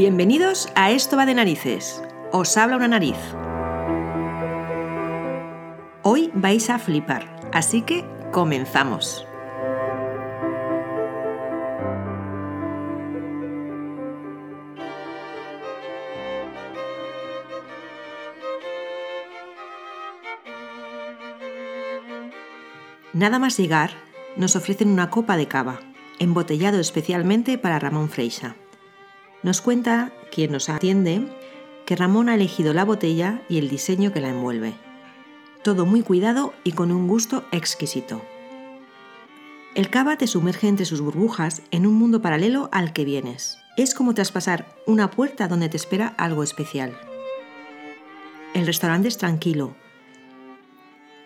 Bienvenidos a Esto va de narices. Os habla una nariz. Hoy vais a flipar, así que comenzamos. Nada más llegar, nos ofrecen una copa de cava, embotellado especialmente para Ramón Freixa. Nos cuenta quien nos atiende que Ramón ha elegido la botella y el diseño que la envuelve. Todo muy cuidado y con un gusto exquisito. El cava te sumerge entre sus burbujas en un mundo paralelo al que vienes. Es como traspasar una puerta donde te espera algo especial. El restaurante es tranquilo.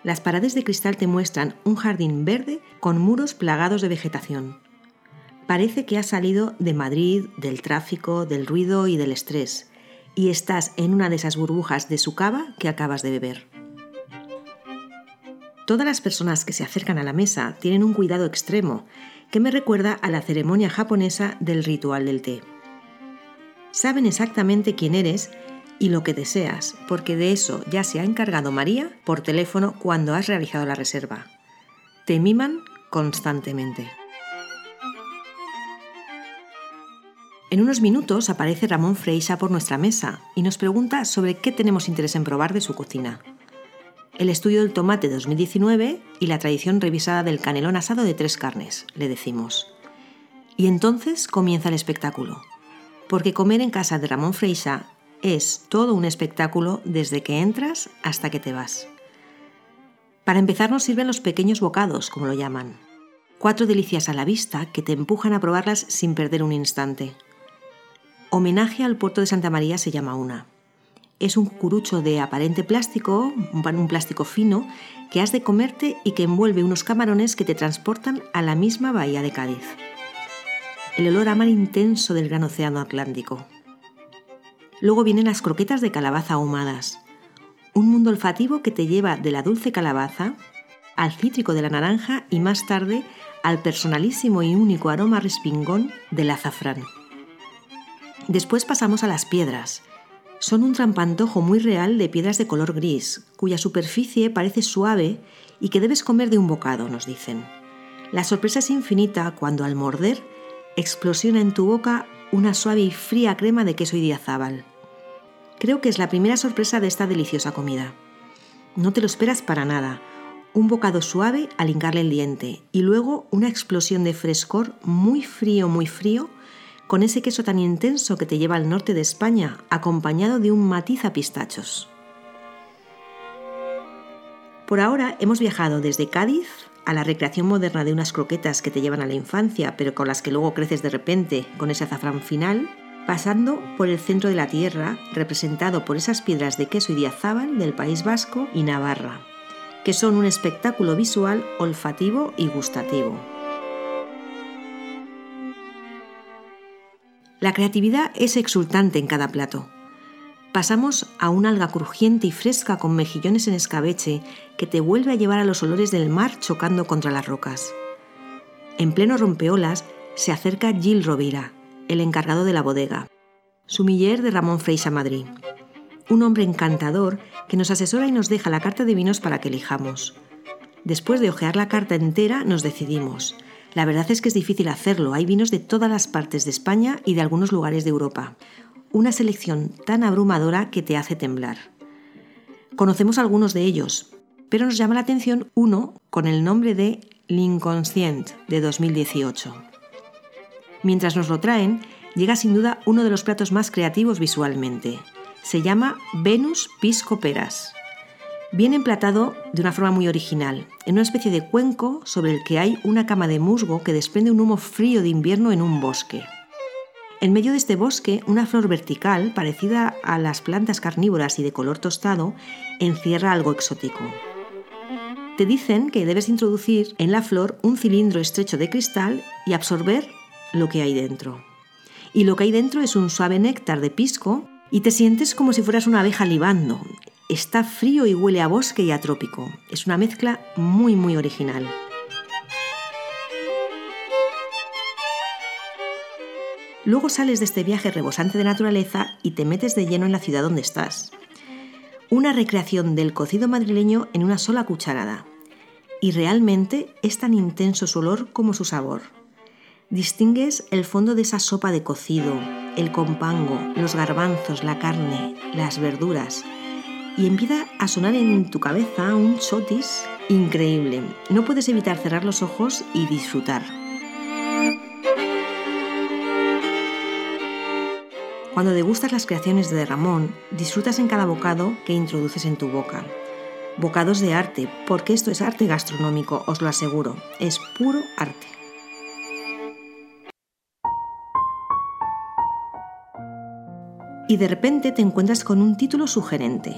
Las paredes de cristal te muestran un jardín verde con muros plagados de vegetación. Parece que has salido de Madrid, del tráfico, del ruido y del estrés, y estás en una de esas burbujas de su cava que acabas de beber. Todas las personas que se acercan a la mesa tienen un cuidado extremo que me recuerda a la ceremonia japonesa del ritual del té. Saben exactamente quién eres y lo que deseas, porque de eso ya se ha encargado María por teléfono cuando has realizado la reserva. Te miman constantemente. En unos minutos aparece Ramón Freixa por nuestra mesa y nos pregunta sobre qué tenemos interés en probar de su cocina. El estudio del tomate 2019 y la tradición revisada del canelón asado de tres carnes, le decimos. Y entonces comienza el espectáculo, porque comer en casa de Ramón Freixa es todo un espectáculo desde que entras hasta que te vas. Para empezar nos sirven los pequeños bocados, como lo llaman. Cuatro delicias a la vista que te empujan a probarlas sin perder un instante. Homenaje al puerto de Santa María se llama una. Es un curucho de aparente plástico, un plástico fino, que has de comerte y que envuelve unos camarones que te transportan a la misma bahía de Cádiz. El olor a mar intenso del gran océano Atlántico. Luego vienen las croquetas de calabaza ahumadas. Un mundo olfativo que te lleva de la dulce calabaza al cítrico de la naranja y más tarde al personalísimo y único aroma respingón del azafrán. Después pasamos a las piedras. Son un trampantojo muy real de piedras de color gris, cuya superficie parece suave y que debes comer de un bocado, nos dicen. La sorpresa es infinita cuando al morder explosiona en tu boca una suave y fría crema de queso y diazábal. Creo que es la primera sorpresa de esta deliciosa comida. No te lo esperas para nada. Un bocado suave al hincarle el diente y luego una explosión de frescor muy frío, muy frío con ese queso tan intenso que te lleva al norte de España, acompañado de un matiz a pistachos. Por ahora hemos viajado desde Cádiz a la recreación moderna de unas croquetas que te llevan a la infancia, pero con las que luego creces de repente con ese azafrán final, pasando por el centro de la tierra, representado por esas piedras de queso y diazábal del País Vasco y Navarra, que son un espectáculo visual, olfativo y gustativo. La creatividad es exultante en cada plato. Pasamos a una alga crujiente y fresca con mejillones en escabeche que te vuelve a llevar a los olores del mar chocando contra las rocas. En pleno rompeolas se acerca Gil Rovira, el encargado de la bodega, sumiller de Ramón Freixa Madrid. Un hombre encantador que nos asesora y nos deja la carta de vinos para que elijamos. Después de hojear la carta entera, nos decidimos. La verdad es que es difícil hacerlo. Hay vinos de todas las partes de España y de algunos lugares de Europa. Una selección tan abrumadora que te hace temblar. Conocemos algunos de ellos, pero nos llama la atención uno con el nombre de L'Inconscient de 2018. Mientras nos lo traen, llega sin duda uno de los platos más creativos visualmente. Se llama Venus Pisco Peras. Viene emplatado de una forma muy original, en una especie de cuenco sobre el que hay una cama de musgo que desprende un humo frío de invierno en un bosque. En medio de este bosque, una flor vertical, parecida a las plantas carnívoras y de color tostado, encierra algo exótico. Te dicen que debes introducir en la flor un cilindro estrecho de cristal y absorber lo que hay dentro. Y lo que hay dentro es un suave néctar de pisco y te sientes como si fueras una abeja libando, Está frío y huele a bosque y a trópico. Es una mezcla muy muy original. Luego sales de este viaje rebosante de naturaleza y te metes de lleno en la ciudad donde estás. Una recreación del cocido madrileño en una sola cucharada. Y realmente es tan intenso su olor como su sabor. Distingues el fondo de esa sopa de cocido, el compango, los garbanzos, la carne, las verduras. Y empieza a sonar en tu cabeza un chotis increíble. No puedes evitar cerrar los ojos y disfrutar. Cuando degustas las creaciones de Ramón, disfrutas en cada bocado que introduces en tu boca. Bocados de arte, porque esto es arte gastronómico, os lo aseguro, es puro arte. Y de repente te encuentras con un título sugerente.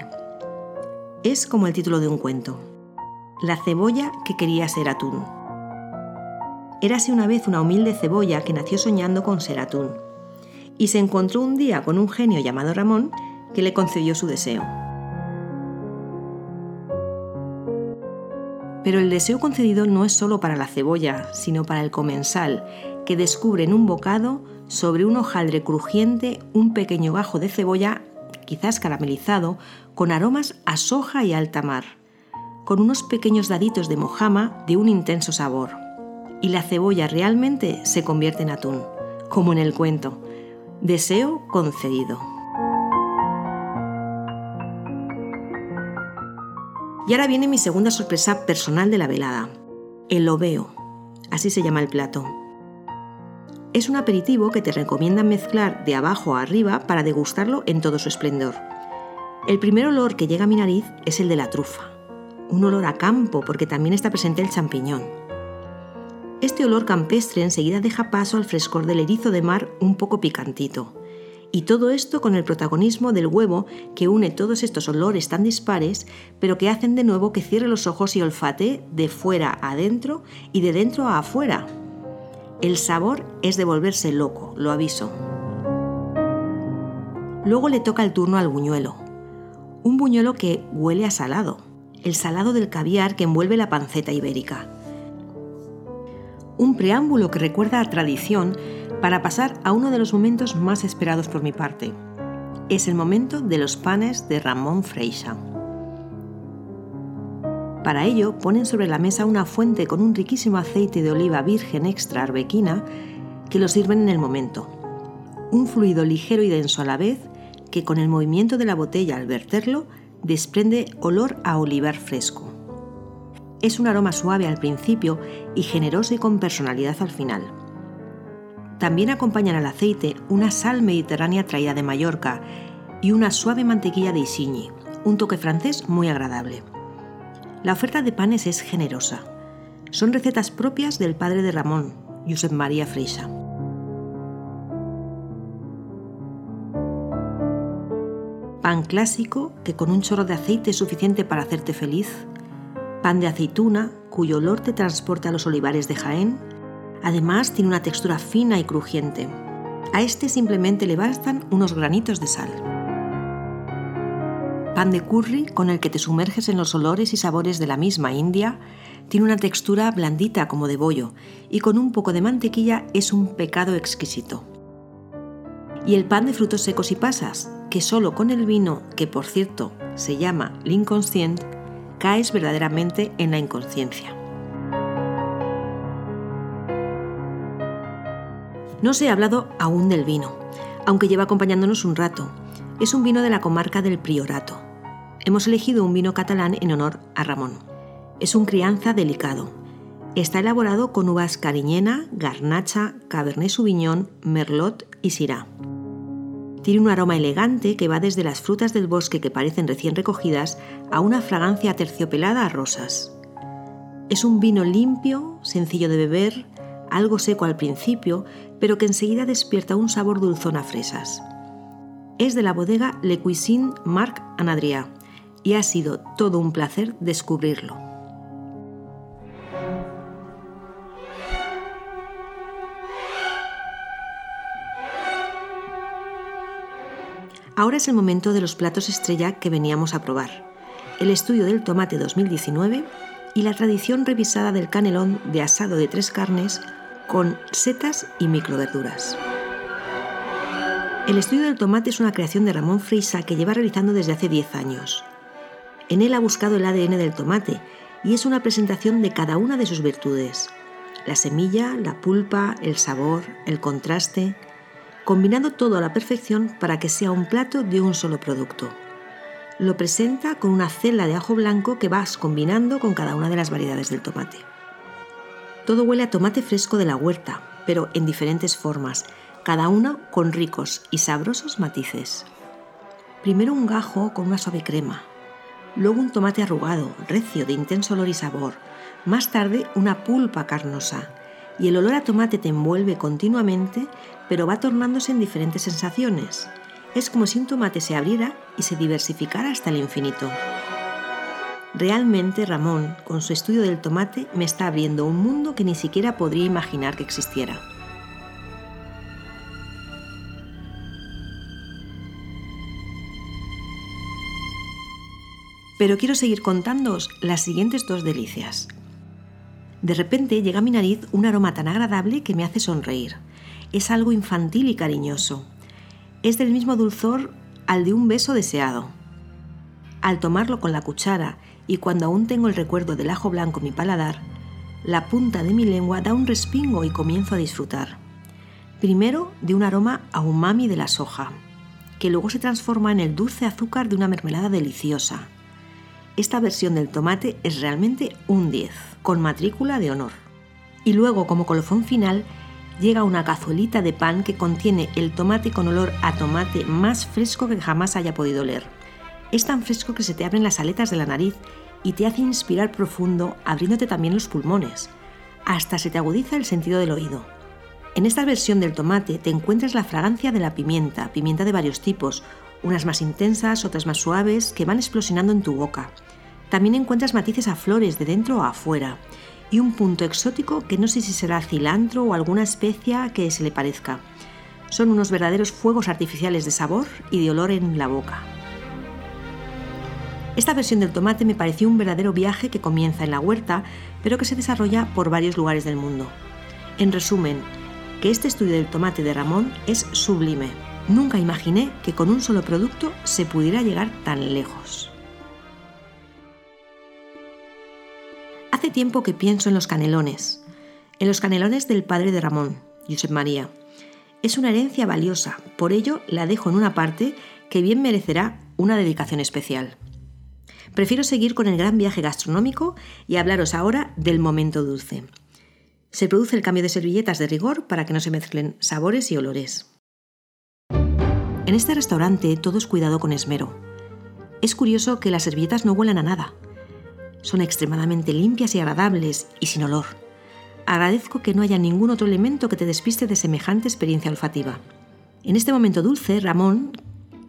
Es como el título de un cuento. La cebolla que quería ser atún. Érase una vez una humilde cebolla que nació soñando con ser atún y se encontró un día con un genio llamado Ramón que le concedió su deseo. Pero el deseo concedido no es solo para la cebolla, sino para el comensal, que descubre en un bocado, sobre un hojaldre crujiente, un pequeño gajo de cebolla, quizás caramelizado, con aromas a soja y alta mar, con unos pequeños daditos de mojama de un intenso sabor. Y la cebolla realmente se convierte en atún, como en el cuento, Deseo concedido. Y ahora viene mi segunda sorpresa personal de la velada, el oveo, así se llama el plato. Es un aperitivo que te recomiendan mezclar de abajo a arriba para degustarlo en todo su esplendor. El primer olor que llega a mi nariz es el de la trufa, un olor a campo porque también está presente el champiñón. Este olor campestre enseguida deja paso al frescor del erizo de mar un poco picantito. Y todo esto con el protagonismo del huevo que une todos estos olores tan dispares, pero que hacen de nuevo que cierre los ojos y olfate de fuera a adentro y de dentro a afuera. El sabor es de volverse loco, lo aviso. Luego le toca el turno al buñuelo. Un buñuelo que huele a salado, el salado del caviar que envuelve la panceta ibérica un preámbulo que recuerda a tradición para pasar a uno de los momentos más esperados por mi parte. Es el momento de los panes de Ramón Freixa. Para ello ponen sobre la mesa una fuente con un riquísimo aceite de oliva virgen extra arbequina que lo sirven en el momento. Un fluido ligero y denso a la vez que con el movimiento de la botella al verterlo desprende olor a olivar fresco. Es un aroma suave al principio y generoso y con personalidad al final. También acompañan al aceite una sal mediterránea traída de Mallorca y una suave mantequilla de Isigny, un toque francés muy agradable. La oferta de panes es generosa. Son recetas propias del padre de Ramón, Josep María Freixa. Pan clásico que con un chorro de aceite es suficiente para hacerte feliz pan de aceituna cuyo olor te transporta a los olivares de Jaén. Además tiene una textura fina y crujiente. A este simplemente le bastan unos granitos de sal. Pan de curry con el que te sumerges en los olores y sabores de la misma India tiene una textura blandita como de bollo y con un poco de mantequilla es un pecado exquisito. Y el pan de frutos secos y pasas, que solo con el vino, que por cierto se llama l'inconscient, caes verdaderamente en la inconsciencia. No se ha hablado aún del vino, aunque lleva acompañándonos un rato. Es un vino de la comarca del Priorato. Hemos elegido un vino catalán en honor a Ramón. Es un crianza delicado. Está elaborado con uvas cariñena, garnacha, cabernet sauvignon, merlot y syrah. Tiene un aroma elegante que va desde las frutas del bosque que parecen recién recogidas a una fragancia terciopelada a rosas. Es un vino limpio, sencillo de beber, algo seco al principio, pero que enseguida despierta un sabor dulzón a fresas. Es de la bodega Le Cuisine Marc Anadria y ha sido todo un placer descubrirlo. Ahora es el momento de los platos estrella que veníamos a probar. El estudio del tomate 2019 y la tradición revisada del canelón de asado de tres carnes con setas y microverduras. El estudio del tomate es una creación de Ramón Freisa que lleva realizando desde hace 10 años. En él ha buscado el ADN del tomate y es una presentación de cada una de sus virtudes. La semilla, la pulpa, el sabor, el contraste, combinando todo a la perfección para que sea un plato de un solo producto. Lo presenta con una celda de ajo blanco que vas combinando con cada una de las variedades del tomate. Todo huele a tomate fresco de la huerta, pero en diferentes formas, cada una con ricos y sabrosos matices. Primero un gajo con una suave crema, luego un tomate arrugado, recio, de intenso olor y sabor, más tarde una pulpa carnosa, y el olor a tomate te envuelve continuamente, pero va tornándose en diferentes sensaciones. Es como si un tomate se abriera y se diversificara hasta el infinito. Realmente Ramón, con su estudio del tomate, me está abriendo un mundo que ni siquiera podría imaginar que existiera. Pero quiero seguir contándoos las siguientes dos delicias. De repente llega a mi nariz un aroma tan agradable que me hace sonreír. Es algo infantil y cariñoso. Es del mismo dulzor al de un beso deseado. Al tomarlo con la cuchara y cuando aún tengo el recuerdo del ajo blanco en mi paladar, la punta de mi lengua da un respingo y comienzo a disfrutar. Primero de un aroma a umami de la soja, que luego se transforma en el dulce azúcar de una mermelada deliciosa esta versión del tomate es realmente un 10, con matrícula de honor. Y luego, como colofón final, llega una cazuelita de pan que contiene el tomate con olor a tomate más fresco que jamás haya podido oler. Es tan fresco que se te abren las aletas de la nariz y te hace inspirar profundo, abriéndote también los pulmones. Hasta se te agudiza el sentido del oído. En esta versión del tomate te encuentras la fragancia de la pimienta, pimienta de varios tipos, unas más intensas, otras más suaves, que van explosionando en tu boca. También encuentras matices a flores de dentro a afuera y un punto exótico que no sé si será cilantro o alguna especia que se le parezca. Son unos verdaderos fuegos artificiales de sabor y de olor en la boca. Esta versión del tomate me pareció un verdadero viaje que comienza en la huerta, pero que se desarrolla por varios lugares del mundo. En resumen, que este estudio del tomate de Ramón es sublime. Nunca imaginé que con un solo producto se pudiera llegar tan lejos. Tiempo que pienso en los canelones, en los canelones del padre de Ramón, Josep María. Es una herencia valiosa, por ello la dejo en una parte que bien merecerá una dedicación especial. Prefiero seguir con el gran viaje gastronómico y hablaros ahora del momento dulce. Se produce el cambio de servilletas de rigor para que no se mezclen sabores y olores. En este restaurante todo es cuidado con esmero. Es curioso que las servilletas no huelan a nada, son extremadamente limpias y agradables y sin olor. Agradezco que no haya ningún otro elemento que te despiste de semejante experiencia olfativa. En este momento dulce, Ramón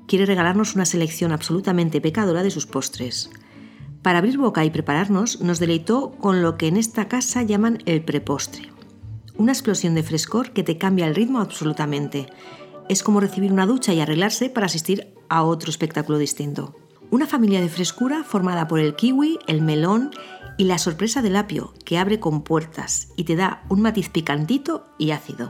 quiere regalarnos una selección absolutamente pecadora de sus postres. Para abrir boca y prepararnos, nos deleitó con lo que en esta casa llaman el prepostre. Una explosión de frescor que te cambia el ritmo absolutamente. Es como recibir una ducha y arreglarse para asistir a otro espectáculo distinto. Una familia de frescura formada por el kiwi, el melón y la sorpresa del apio, que abre con puertas y te da un matiz picantito y ácido.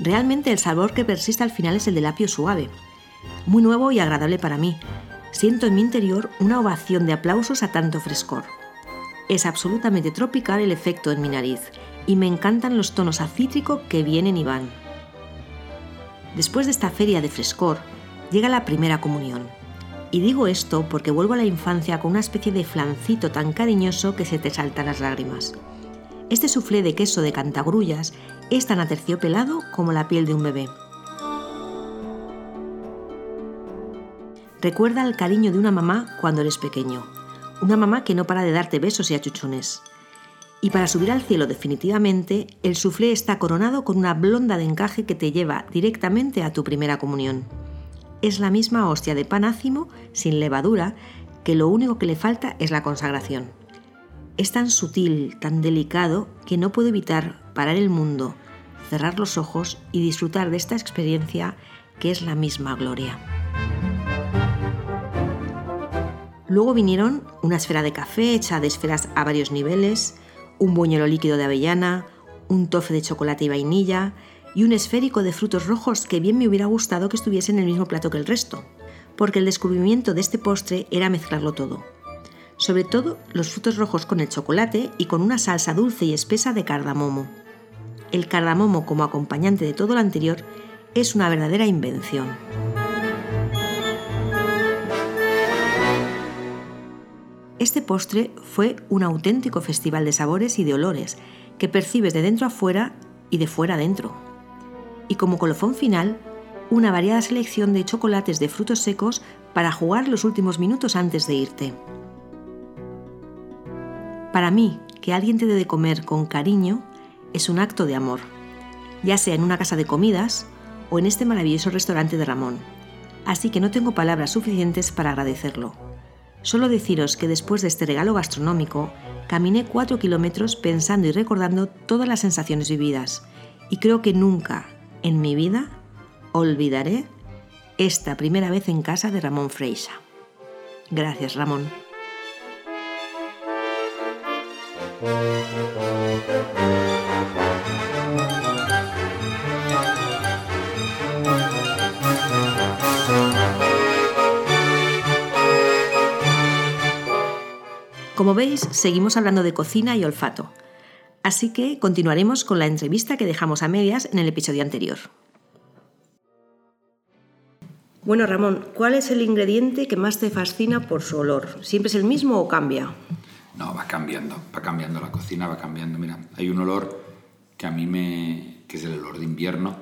Realmente el sabor que persiste al final es el del apio suave, muy nuevo y agradable para mí. Siento en mi interior una ovación de aplausos a tanto frescor. Es absolutamente tropical el efecto en mi nariz y me encantan los tonos a cítrico que vienen y van. Después de esta feria de frescor, llega la primera comunión. Y digo esto porque vuelvo a la infancia con una especie de flancito tan cariñoso que se te saltan las lágrimas. Este suflé de queso de cantagrullas es tan aterciopelado como la piel de un bebé. Recuerda el cariño de una mamá cuando eres pequeño. Una mamá que no para de darte besos y achuchones. Y para subir al cielo definitivamente, el suflé está coronado con una blonda de encaje que te lleva directamente a tu primera comunión es la misma hostia de pan ácimo, sin levadura, que lo único que le falta es la consagración. Es tan sutil, tan delicado, que no puedo evitar parar el mundo, cerrar los ojos y disfrutar de esta experiencia que es la misma gloria. Luego vinieron una esfera de café hecha de esferas a varios niveles, un buñuelo líquido de avellana, un tofe de chocolate y vainilla, y un esférico de frutos rojos que bien me hubiera gustado que estuviese en el mismo plato que el resto, porque el descubrimiento de este postre era mezclarlo todo. Sobre todo los frutos rojos con el chocolate y con una salsa dulce y espesa de cardamomo. El cardamomo como acompañante de todo lo anterior es una verdadera invención. Este postre fue un auténtico festival de sabores y de olores que percibes de dentro a fuera y de fuera a dentro. Y como colofón final, una variada selección de chocolates de frutos secos para jugar los últimos minutos antes de irte. Para mí, que alguien te dé de comer con cariño es un acto de amor, ya sea en una casa de comidas o en este maravilloso restaurante de Ramón. Así que no tengo palabras suficientes para agradecerlo. Solo deciros que después de este regalo gastronómico, caminé 4 kilómetros pensando y recordando todas las sensaciones vividas, y creo que nunca en mi vida olvidaré esta primera vez en casa de Ramón Freixa. Gracias, Ramón. Como veis, seguimos hablando de cocina y olfato, así que continuaremos con la entrevista que dejamos a medias en el episodio anterior. Bueno, Ramón, ¿cuál es el ingrediente que más te fascina por su olor? ¿Siempre es el mismo o cambia? No, va cambiando, va cambiando la cocina, va cambiando. Mira, hay un olor que a mí me... que es el olor de invierno,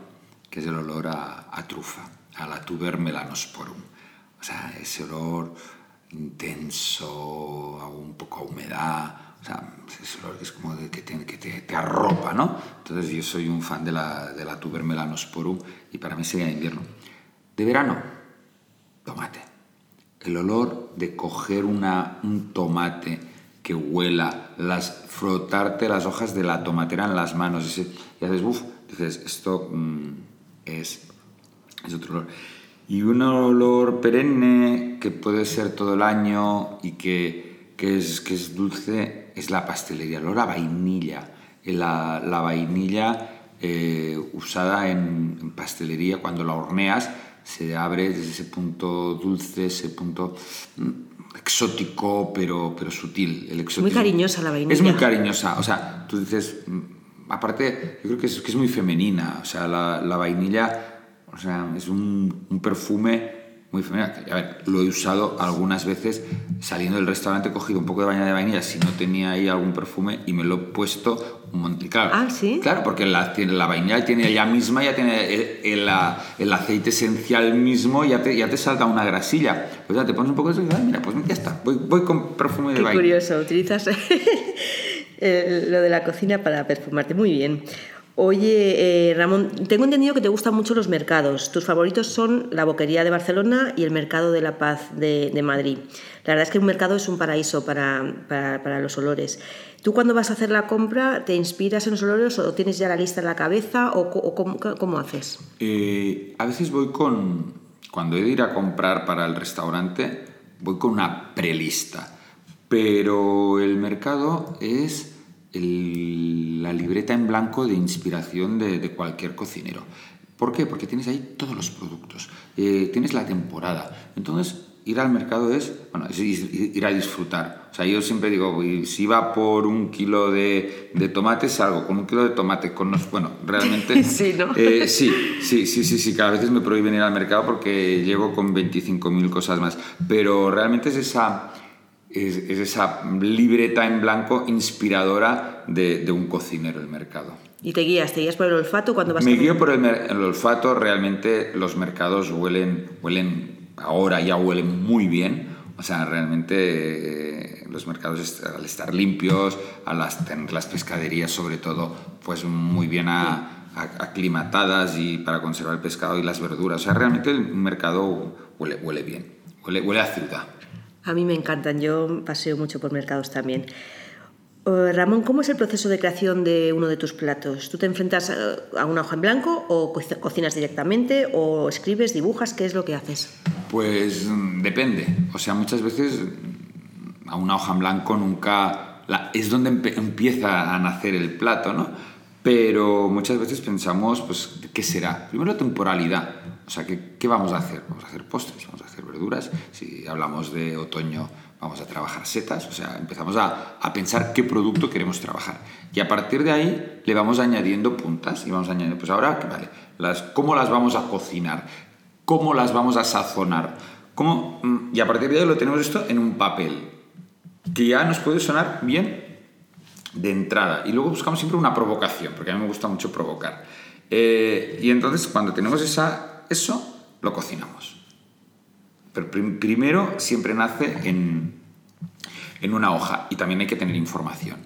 que es el olor a, a trufa, a la tuber melanosporum. O sea, ese olor intenso, un poco a humedad, o sea, es olor es como de que, te, que te, arropa, ¿no? Entonces yo soy un fan de la, de la tuber melanosporum y para mí sería invierno. De verano, tomate. El olor de coger una, un tomate que huela, las, frotarte las hojas de la tomatera en las manos y haces, uff, dices, esto mm, es, es otro olor. Y un olor perenne que puede ser todo el año y que, que, es, que es dulce es la pastelería, el olor a vainilla. La, la vainilla eh, usada en, en, pastelería cuando la horneas se abre desde ese punto dulce, ese punto mm, exótico pero, pero sutil. El Muy cariñosa la vainilla. Es muy cariñosa, o sea, tú dices, mm, aparte, yo creo que es, que es muy femenina, o sea, la, la vainilla o sea, es un, un perfume muy femenino. A ver, lo he usado algunas veces saliendo del restaurante, he cogido un poco de baña de vainilla si no tenía ahí algún perfume y me lo he puesto un montón. Claro, ah, ¿sí? Claro, porque la, la vainilla tiene ella misma, ya tiene el, el, aceite esencial mismo, ya te, ya te salta una grasilla. Pues ya te pones un poco de eso y mira, pues ya está, voy, voy con perfume de Qué vainilla. curioso, utilizas lo de la cocina para perfumarte. Muy bien. Oye, eh, Ramón, tengo entendido que te gustan mucho los mercados. Tus favoritos son la Boquería de Barcelona y el Mercado de la Paz de, Madrid. La verdad es que un mercado es un paraíso para, para, los olores. ¿Tú cuando vas a hacer la compra te inspiras en los olores o tienes ya la lista en la cabeza o, cómo, haces? Eh, a veces voy con, cuando he de ir a comprar para el restaurante, voy con una prelista. Pero el mercado es la libreta en blanco de inspiración de, cualquier cocinero. ¿Por qué? Porque tienes ahí todos los productos, eh, tienes la temporada. Entonces, ir al mercado es, bueno, ir a disfrutar. O sea, yo siempre digo, si va por un kilo de, de tomate, salgo con un kilo de tomate. Con bueno, realmente... sí, ¿no? Eh, sí, sí, sí, sí, sí. Cada vez me prohíben ir al mercado porque llego con 25.000 cosas más. Pero realmente es esa es, esa libreta en blanco inspiradora de, un cocinero del mercado. ¿Y te guías? ¿Te guías por el olfato cuando vas Me guío por el, olfato, realmente los mercados huelen, huelen, ahora ya huelen muy bien, o sea, realmente eh, los mercados al estar limpios, a las, tener las pescaderías sobre todo, pues muy bien aclimatadas y para conservar el pescado y las verduras, o sea, realmente el mercado huele, huele bien, huele, huele a ciudad. A mí me encantan, yo paseo mucho por mercados también. Eh, Ramón, ¿cómo es el proceso de creación de uno de tus platos? ¿Tú te enfrentas eh, a una hoja en blanco o cocinas directamente o escribes, dibujas? ¿Qué es lo que haces? Pues mm, depende. O sea, muchas veces mm, a una hoja en blanco nunca... es donde empieza a nacer el plato, ¿no? pero muchas veces pensamos, pues, ¿qué será? Primero temporalidad, o sea, ¿qué, ¿qué, vamos a hacer? Vamos a hacer postres, vamos a hacer verduras, si hablamos de otoño vamos a trabajar setas, o sea, empezamos a, a, pensar qué producto queremos trabajar. Y a partir de ahí le vamos añadiendo puntas y vamos añadiendo, pues ahora, vale, ¿cómo las vamos a cocinar? ¿Cómo las vamos a sazonar? ¿Cómo? Mm, y a partir de ahí lo tenemos esto en un papel, que ya nos puede sonar bien de entrada. Y luego buscamos siempre una provocación, porque a mí me gusta mucho provocar. Eh, y entonces cuando tenemos esa, eso, lo cocinamos. Pero primero siempre nace en, en una hoja y también hay que tener información.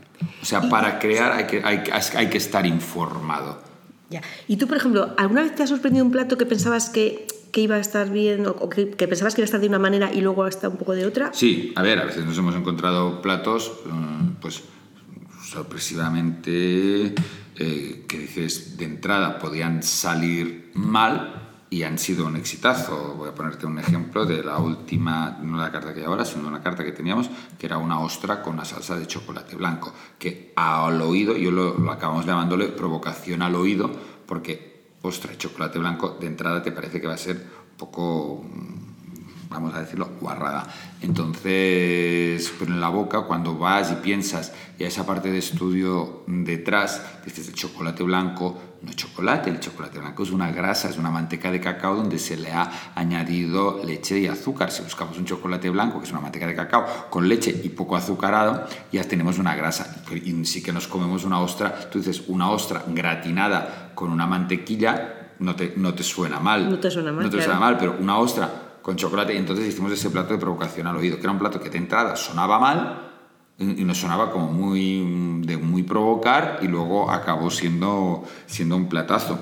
O sea, para crear hay que, hay, hay que estar informado. Ya. Y tú, por ejemplo, ¿alguna vez te ha sorprendido un plato que pensabas que, que iba a estar bien o que, que, pensabas que iba a estar de una manera y luego está un poco de otra? Sí, a ver, a veces nos hemos encontrado platos, mm, pues sorpresivamente, eh, que dices, de entrada podían salir mal y han sido un exitazo. Voy a ponerte un ejemplo de la última, no la carta que hay ahora, sino una carta que teníamos, que era una ostra con una salsa de chocolate blanco, que al oído, yo lo, acabamos llamándole provocación al oído, porque ostra y chocolate blanco de entrada te parece que va a ser un poco vamos a decirlo, guarrada. Entonces, pero en la boca, cuando vas y piensas, y a esa parte de estudio detrás, dices el chocolate blanco, no es chocolate, el chocolate blanco es una grasa, es una manteca de cacao donde se le ha añadido leche y azúcar. Si buscamos un chocolate blanco, que es una manteca de cacao, con leche y poco azucarado, ya tenemos una grasa. Y sí que nos comemos una ostra, tú dices, una ostra gratinada con una mantequilla, no te, no te suena mal. No te suena mal. No te suena mal, pero una ostra con chocolate. Y entonces hicimos ese plato de provocación al oído, que era un plato que de entrada sonaba mal y nos sonaba como muy de muy provocar y luego acabó siendo, siendo un platazo.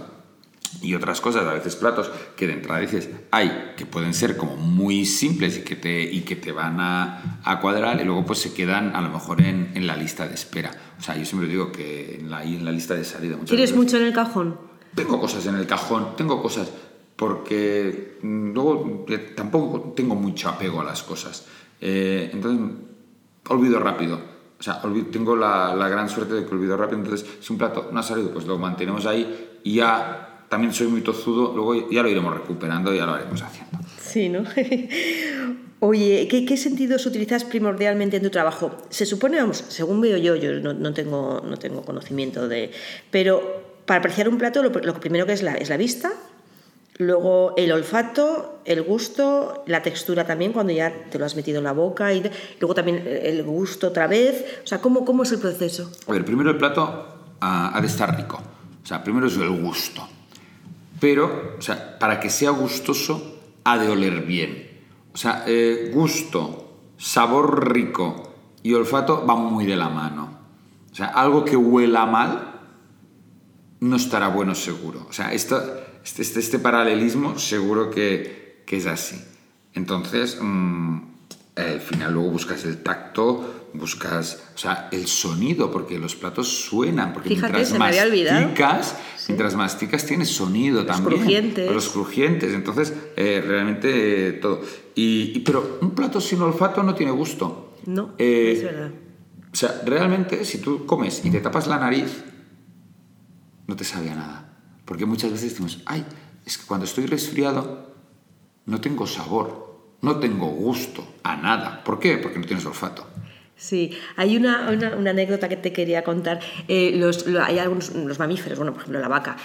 Y otras cosas, a veces platos que de entrada dices, hay, que pueden ser como muy simples y que te, y que te van a, a cuadrar y luego pues se quedan a lo mejor en, en, la lista de espera. O sea, yo siempre digo que en la, en la lista de salida... ¿Tienes mucho en el cajón? Tengo cosas en el cajón, tengo cosas porque luego tampoco tengo mucho apego a las cosas. Eh, entonces, olvido rápido. O sea, tengo la, gran suerte de que olvido rápido. Entonces, si un plato no ha salido, pues lo mantenemos ahí y ya también soy muy tozudo, luego ya lo iremos recuperando y ya lo haremos haciendo. Sí, ¿no? Oye, ¿qué, ¿qué, sentidos utilizas primordialmente en tu trabajo? Se supone, vamos, según veo yo, yo no, no tengo, no tengo conocimiento de... Pero para apreciar un plato, lo, lo primero que es la, es la vista, Luego el olfato, el gusto, la textura también cuando ya te lo has metido en la boca y luego también el gusto otra vez. O sea, ¿cómo, cómo es el proceso? A ver, primero el plato ha, de estar rico. O sea, primero es el gusto. Pero, o sea, para que sea gustoso ha de oler bien. O sea, eh, gusto, sabor rico y olfato van muy de la mano. O sea, algo que huela mal no estará bueno seguro. O sea, este, este, este, paralelismo seguro que, que, es así. Entonces, mmm, al final luego buscas el tacto, buscas, o sea, el sonido, porque los platos suenan, porque Fíjate, mientras se me había masticas, sí. mientras masticas tienes sonido los también. Crujientes. Los crujientes. Entonces, eh, realmente eh, todo. Y, y, pero un plato sin olfato no tiene gusto. No, eh, es verdad. O sea, realmente, si tú comes y te tapas la nariz, no te sabe a nada. Porque muchas veces decimos, ay, es que cuando estoy resfriado no tengo sabor, no tengo gusto a nada. ¿Por qué? Porque no tienes olfato. Sí, hay una, una, una anécdota que te quería contar. Eh, los, lo, hay algunos los mamíferos, bueno, por ejemplo, la vaca,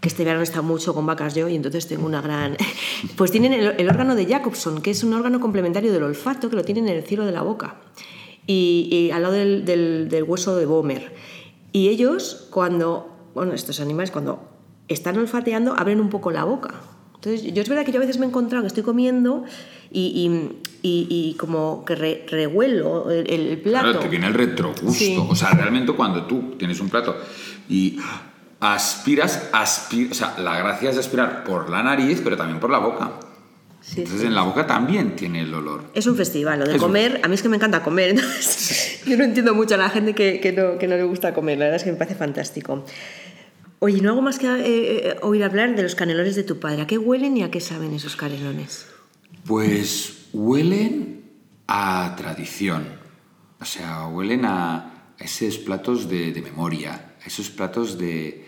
que este verano está mucho con vacas yo y entonces tengo una gran... Pues tienen el, el, órgano de Jacobson, que es un órgano complementario del olfato, que lo tienen en el cielo de la boca, y, y al lado del, del, del hueso de Bomer. Y ellos, cuando, bueno, estos animales, cuando están olfateando, abren un poco la boca. Entonces, yo es verdad que yo a veces me he encontrado que estoy comiendo y, y, y, y como que re, rehuelo el, el, plato. Claro, te viene el retrogusto. Sí. O sea, realmente cuando tú tienes un plato y aspiras, aspir, o sea, la gracia es aspirar por la nariz, pero también por la boca. Sí, entonces sí. en la boca también tiene el olor. Es un festival, lo de es comer, un... a mí es que me encanta comer, entonces yo no entiendo mucho a la gente que, que, no, que no le gusta comer, la verdad es que me parece fantástico. Oye, no hago más que eh, eh, oír hablar de los canelones de tu padre. ¿A qué huelen y a qué saben esos canelones? Pues huelen a tradición. O sea, huelen a esos platos de, memoria, esos platos de,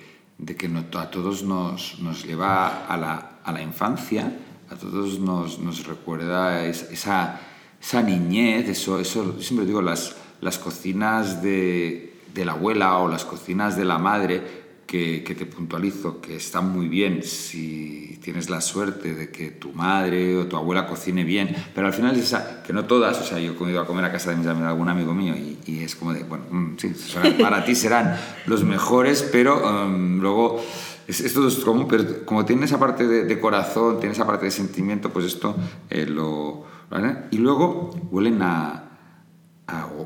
que a todos nos, nos lleva a la, a la, infancia, a todos nos, nos recuerda esa, esa niñez, eso, eso siempre digo, las, las cocinas de, de la abuela o las cocinas de la madre que, te puntualizo que está muy bien si tienes la suerte de que tu madre o tu abuela cocine bien, pero al final es esa, que no todas, o sea, yo he ido a comer a casa de, algún amigo mío y, es como de, bueno, mm, sí, para ti serán los mejores, pero um, luego esto es como, pero como tiene esa parte de, corazón, tiene esa parte de sentimiento, pues esto eh, lo... ¿vale? Y luego huelen a,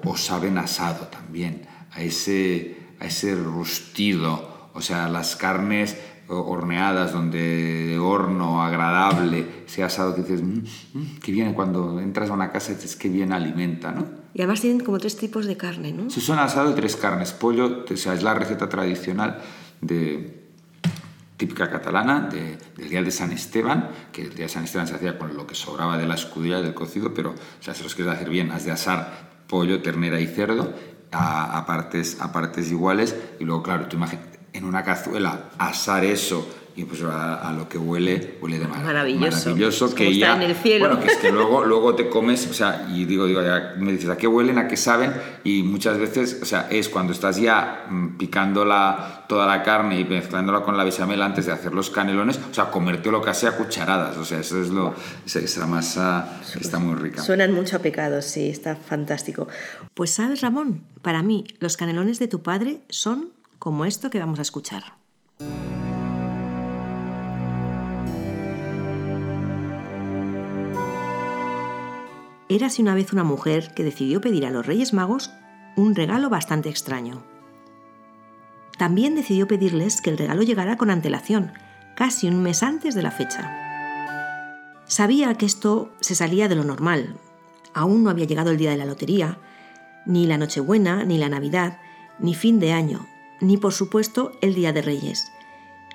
o, saben asado también, a ese, a ese rustido, o sea, las carnes horneadas, donde de horno agradable, ese asado que dices, mmm, qué bien, cuando entras a una casa dices, qué bien alimenta, ¿no? Y además tienen como tres tipos de carne, ¿no? Sí, son asado de tres carnes. Pollo, o sea, es la receta tradicional de, típica catalana del día de San Esteban, que el día de San Esteban se hacía con lo que sobraba de la escudilla del cocido, pero o sea, si los quieres hacer bien, has de asar pollo, ternera y cerdo a, partes, a partes iguales y luego, claro, tú imaginas en una cazuela, asar eso y pues a, lo que huele, huele de maravilloso. Maravilloso, que ya... en el cielo. Bueno, que es que luego, luego te comes, o sea, y digo, digo, ya me dices, ¿a qué huelen? ¿A qué saben? Y muchas veces, o sea, es cuando estás ya mm, picando la, toda la carne y mezclándola con la bechamel antes de hacer los canelones, o sea, comerte lo que sea cucharadas, o sea, eso es lo, esa masa que está muy rica. Suenan mucho a pecados, sí, está fantástico. Pues sabes, Ramón, para mí los canelones de tu padre son como esto que vamos a escuchar. Érase una vez una mujer que decidió pedir a los Reyes Magos un regalo bastante extraño. También decidió pedirles que el regalo llegara con antelación, casi un mes antes de la fecha. Sabía que esto se salía de lo normal. Aún no había llegado el día de la lotería, ni la Nochebuena, ni la Navidad, ni fin de año, ni por supuesto el Día de Reyes.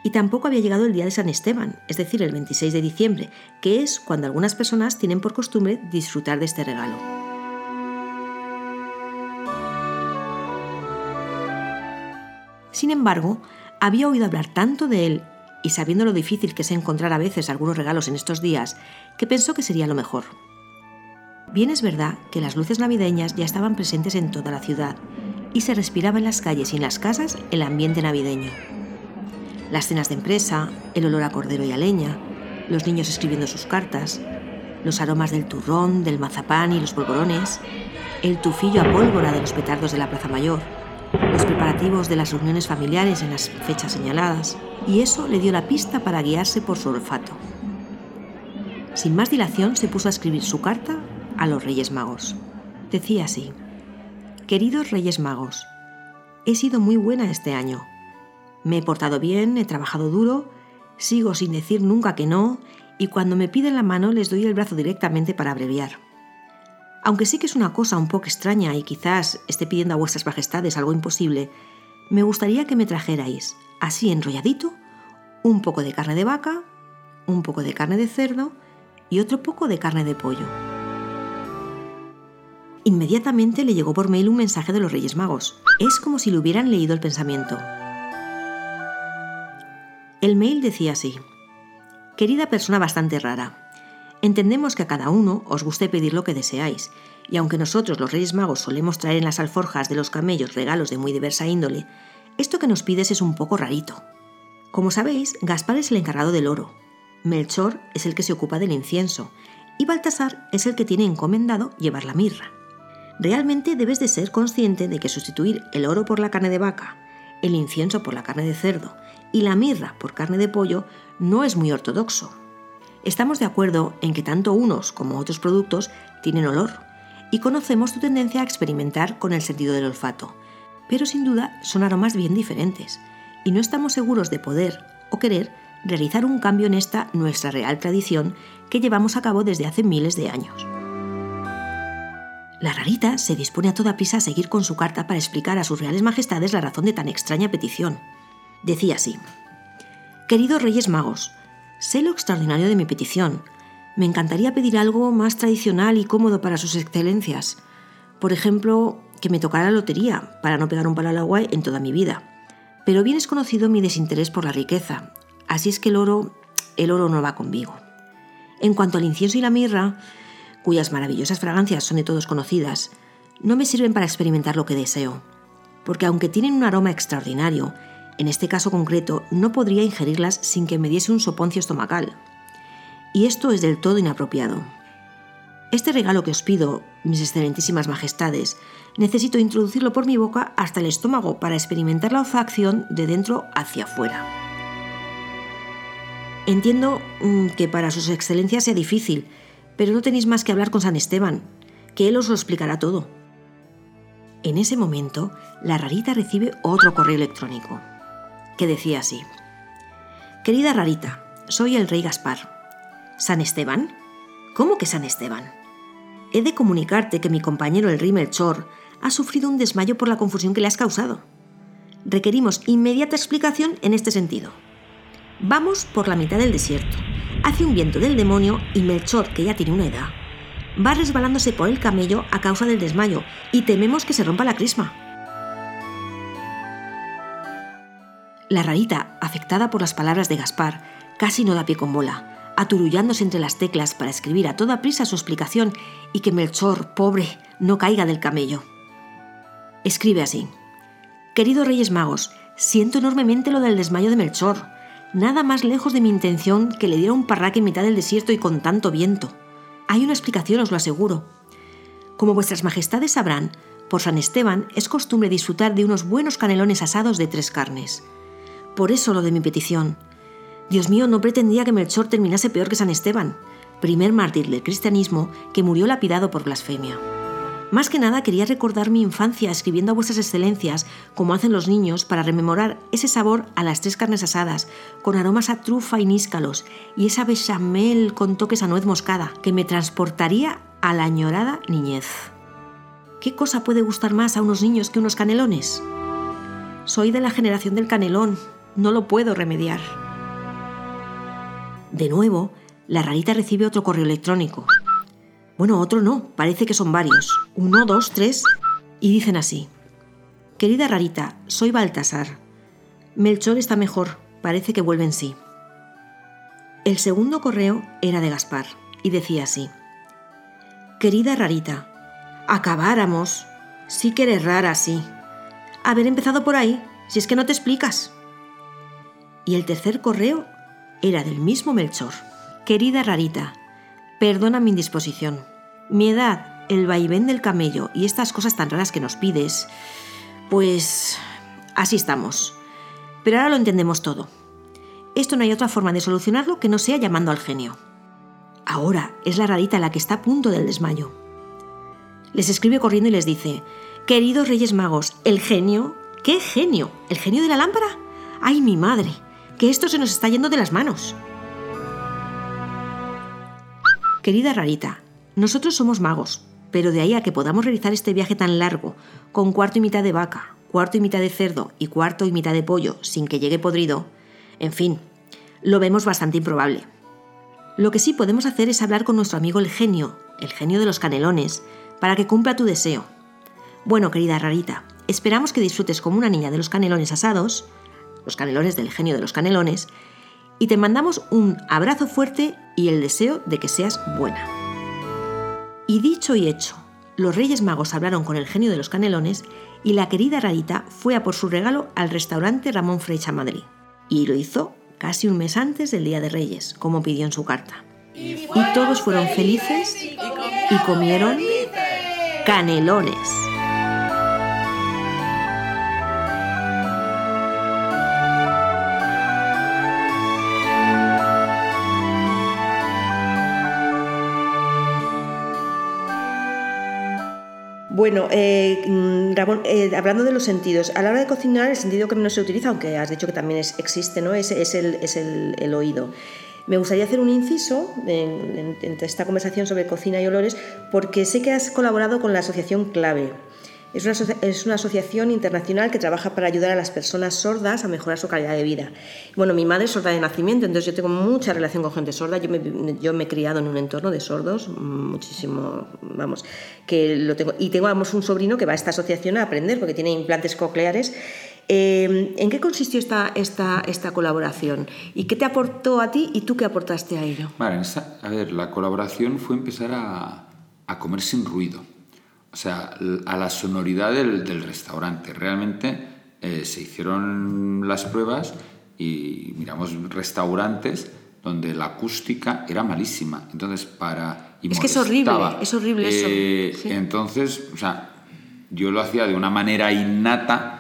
Y tampoco había llegado el día de San Esteban, es decir, el 26 de diciembre, que es cuando algunas personas tienen por costumbre disfrutar de este regalo. Sin embargo, había oído hablar tanto de él y sabiendo lo difícil que es encontrar a veces algunos regalos en estos días, que pensó que sería lo mejor. Bien es verdad que las luces navideñas ya estaban presentes en toda la ciudad y se respiraba en las calles y en las casas el ambiente navideño. Las cenas de empresa, el olor a cordero y a leña, los niños escribiendo sus cartas, los aromas del turrón, del mazapán y los polvorones, el tufillo a pólvora de los petardos de la Plaza Mayor, los preparativos de las reuniones familiares en las fechas señaladas, y eso le dio la pista para guiarse por su olfato. Sin más dilación se puso a escribir su carta a los Reyes Magos. Decía así. Queridos Reyes Magos, he sido muy buena este año. Me he portado bien, he trabajado duro, sigo sin decir nunca que no y cuando me piden la mano les doy el brazo directamente para abreviar. Aunque sí que es una cosa un poco extraña y quizás esté pidiendo a vuestras majestades algo imposible, me gustaría que me trajerais, así enrolladito, un poco de carne de vaca, un poco de carne de cerdo y otro poco de carne de pollo. Inmediatamente le llegó por mail un mensaje de los Reyes Magos. Es como si le hubieran leído el pensamiento. El mail decía así. Querida persona bastante rara, entendemos que a cada uno os guste pedir lo que deseáis, y aunque nosotros los Reyes Magos solemos traer en las alforjas de los camellos regalos de muy diversa índole, esto que nos pides es un poco rarito. Como sabéis, Gaspar es el encargado del oro, Melchor es el que se ocupa del incienso, y Baltasar es el que tiene encomendado llevar la mirra realmente debes de ser consciente de que sustituir el oro por la carne de vaca, el incienso por la carne de cerdo y la mirra por carne de pollo no es muy ortodoxo. Estamos de acuerdo en que tanto unos como otros productos tienen olor y conocemos tu tendencia a experimentar con el sentido del olfato, pero sin duda son aromas bien diferentes y no estamos seguros de poder o querer realizar un cambio en esta nuestra real tradición que llevamos a cabo desde hace miles de años. La rarita se dispone a toda prisa a seguir con su carta para explicar a sus reales majestades la razón de tan extraña petición. Decía así, Queridos Reyes Magos, sé lo extraordinario de mi petición. Me encantaría pedir algo más tradicional y cómodo para sus excelencias. Por ejemplo, que me tocara la lotería, para no pegar un palo al agua en toda mi vida. Pero bien es conocido mi desinterés por la riqueza, así es que el oro, el oro no va conmigo. En cuanto al incienso y la mirra, cuyas maravillosas fragancias son de todos conocidas, no me sirven para experimentar lo que deseo, porque aunque tienen un aroma extraordinario, en este caso concreto no podría ingerirlas sin que me diese un soponcio estomacal. Y esto es del todo inapropiado. Este regalo que os pido, mis excelentísimas majestades, necesito introducirlo por mi boca hasta el estómago para experimentar la olfacción de dentro hacia afuera. Entiendo mm, que para sus excelencias sea difícil, pero no tenéis más que hablar con San Esteban, que él os lo explicará todo. En ese momento, la rarita recibe otro correo electrónico, que decía así. Querida rarita, soy el rey Gaspar. ¿San Esteban? ¿Cómo que San Esteban? He de comunicarte que mi compañero el rey Melchor ha sufrido un desmayo por la confusión que le has causado. Requerimos inmediata explicación en este sentido. Vamos por la mitad del desierto. Hace un viento del demonio y Melchor, que ya tiene una edad, va resbalándose por el camello a causa del desmayo y tememos que se rompa la crisma. La rarita, afectada por las palabras de Gaspar, casi no da pie con bola, aturullándose entre las teclas para escribir a toda prisa su explicación y que Melchor, pobre, no caiga del camello. Escribe así. Queridos Reyes Magos, siento enormemente lo del desmayo de Melchor. Nada más lejos de mi intención que le diera un parraque en mitad del desierto y con tanto viento. Hay una explicación, os lo aseguro. Como vuestras majestades sabrán, por San Esteban es costumbre disfrutar de unos buenos canelones asados de tres carnes. Por eso lo de mi petición. Dios mío, no pretendía que Melchor terminase peor que San Esteban, primer mártir del cristianismo que murió lapidado por blasfemia. Más que nada quería recordar mi infancia escribiendo a vuestras excelencias, como hacen los niños, para rememorar ese sabor a las tres carnes asadas, con aromas a trufa y níscalos, y esa bechamel con toques a nuez moscada, que me transportaría a la añorada niñez. ¿Qué cosa puede gustar más a unos niños que unos canelones? Soy de la generación del canelón, no lo puedo remediar. De nuevo, la rarita recibe otro correo electrónico. Bueno, otro no, parece que son varios. Uno, dos, tres. Y dicen así. Querida rarita, soy Baltasar. Melchor está mejor, parece que vuelve en sí. El segundo correo era de Gaspar y decía así. Querida rarita, acabáramos. Sí que eres rara, sí. Haber empezado por ahí, si es que no te explicas. Y el tercer correo era del mismo Melchor. Querida rarita, Perdona mi indisposición. Mi edad, el vaivén del camello y estas cosas tan raras que nos pides, pues así estamos. Pero ahora lo entendemos todo. Esto no hay otra forma de solucionarlo que no sea llamando al genio. Ahora es la rarita la que está a punto del desmayo. Les escribe corriendo y les dice, Queridos Reyes Magos, ¿el genio? ¿Qué genio? ¿El genio de la lámpara? ¡Ay, mi madre! Que esto se nos está yendo de las manos. Querida Rarita, nosotros somos magos, pero de ahí a que podamos realizar este viaje tan largo, con cuarto y mitad de vaca, cuarto y mitad de cerdo y cuarto y mitad de pollo, sin que llegue podrido, en fin, lo vemos bastante improbable. Lo que sí podemos hacer es hablar con nuestro amigo el genio, el genio de los canelones, para que cumpla tu deseo. Bueno, querida Rarita, esperamos que disfrutes como una niña de los canelones asados, los canelones del genio de los canelones, y te mandamos un abrazo fuerte y el deseo de que seas buena. Y dicho y hecho, los Reyes Magos hablaron con el genio de los canelones y la querida Rarita fue a por su regalo al restaurante Ramón Frecha Madrid. Y lo hizo casi un mes antes del Día de Reyes, como pidió en su carta. Y todos fueron felices y comieron canelones. Bueno, eh, mm, Ramón, eh, hablando de los sentidos, a la hora de cocinar el sentido que menos se utiliza, aunque has dicho que también existe, ¿no? es, es, el, es el, oído. Me gustaría hacer un inciso en, esta conversación sobre cocina y olores porque sé que has colaborado con la asociación Clave. Es una, asociación internacional que trabaja para ayudar a las personas sordas a mejorar su calidad de vida. Bueno, mi madre es sorda de nacimiento, entonces yo tengo mucha relación con gente sorda. Yo me, he criado en un entorno de sordos, muchísimo, vamos, que lo tengo. Y tengo un sobrino que va a esta asociación a aprender porque tiene implantes cocleares Eh, ¿En qué consistió esta, colaboración? ¿Y qué te aportó a ti y tú qué aportaste a ello? Vale, a ver, la colaboración fue empezar a, comer sin ruido, o sea, a la sonoridad del, del restaurante. Realmente eh, se hicieron las pruebas y miramos restaurantes donde la acústica era malísima. Entonces, para... es que es horrible, es horrible eso. Eh, entonces, o sea, yo lo hacía de una manera innata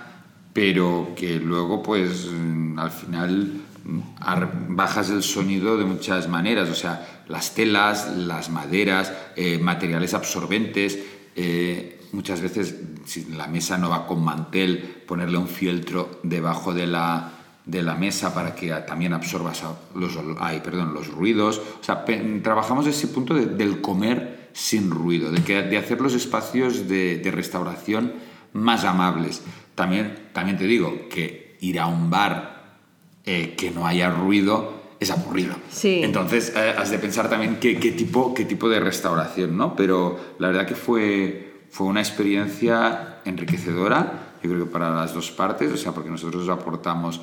pero que luego pues mm, al final mm, bajas el sonido de muchas maneras, o sea, las telas, las maderas, eh, materiales absorbentes, eh, muchas veces si la mesa no va con mantel, ponerle un fieltro debajo de la, de la mesa para que también absorbas los, perdón, los ruidos. O sea, trabajamos ese punto del comer sin ruido, de, que, de hacer los espacios de, de restauración más amables. También, también te digo que ir a un bar eh, que no haya ruido es aburrido. Sí. Entonces eh, has de pensar también qué, qué, tipo, qué tipo de restauración, ¿no? Pero la verdad que fue, fue una experiencia enriquecedora, yo creo que para las dos partes, o sea, porque nosotros aportamos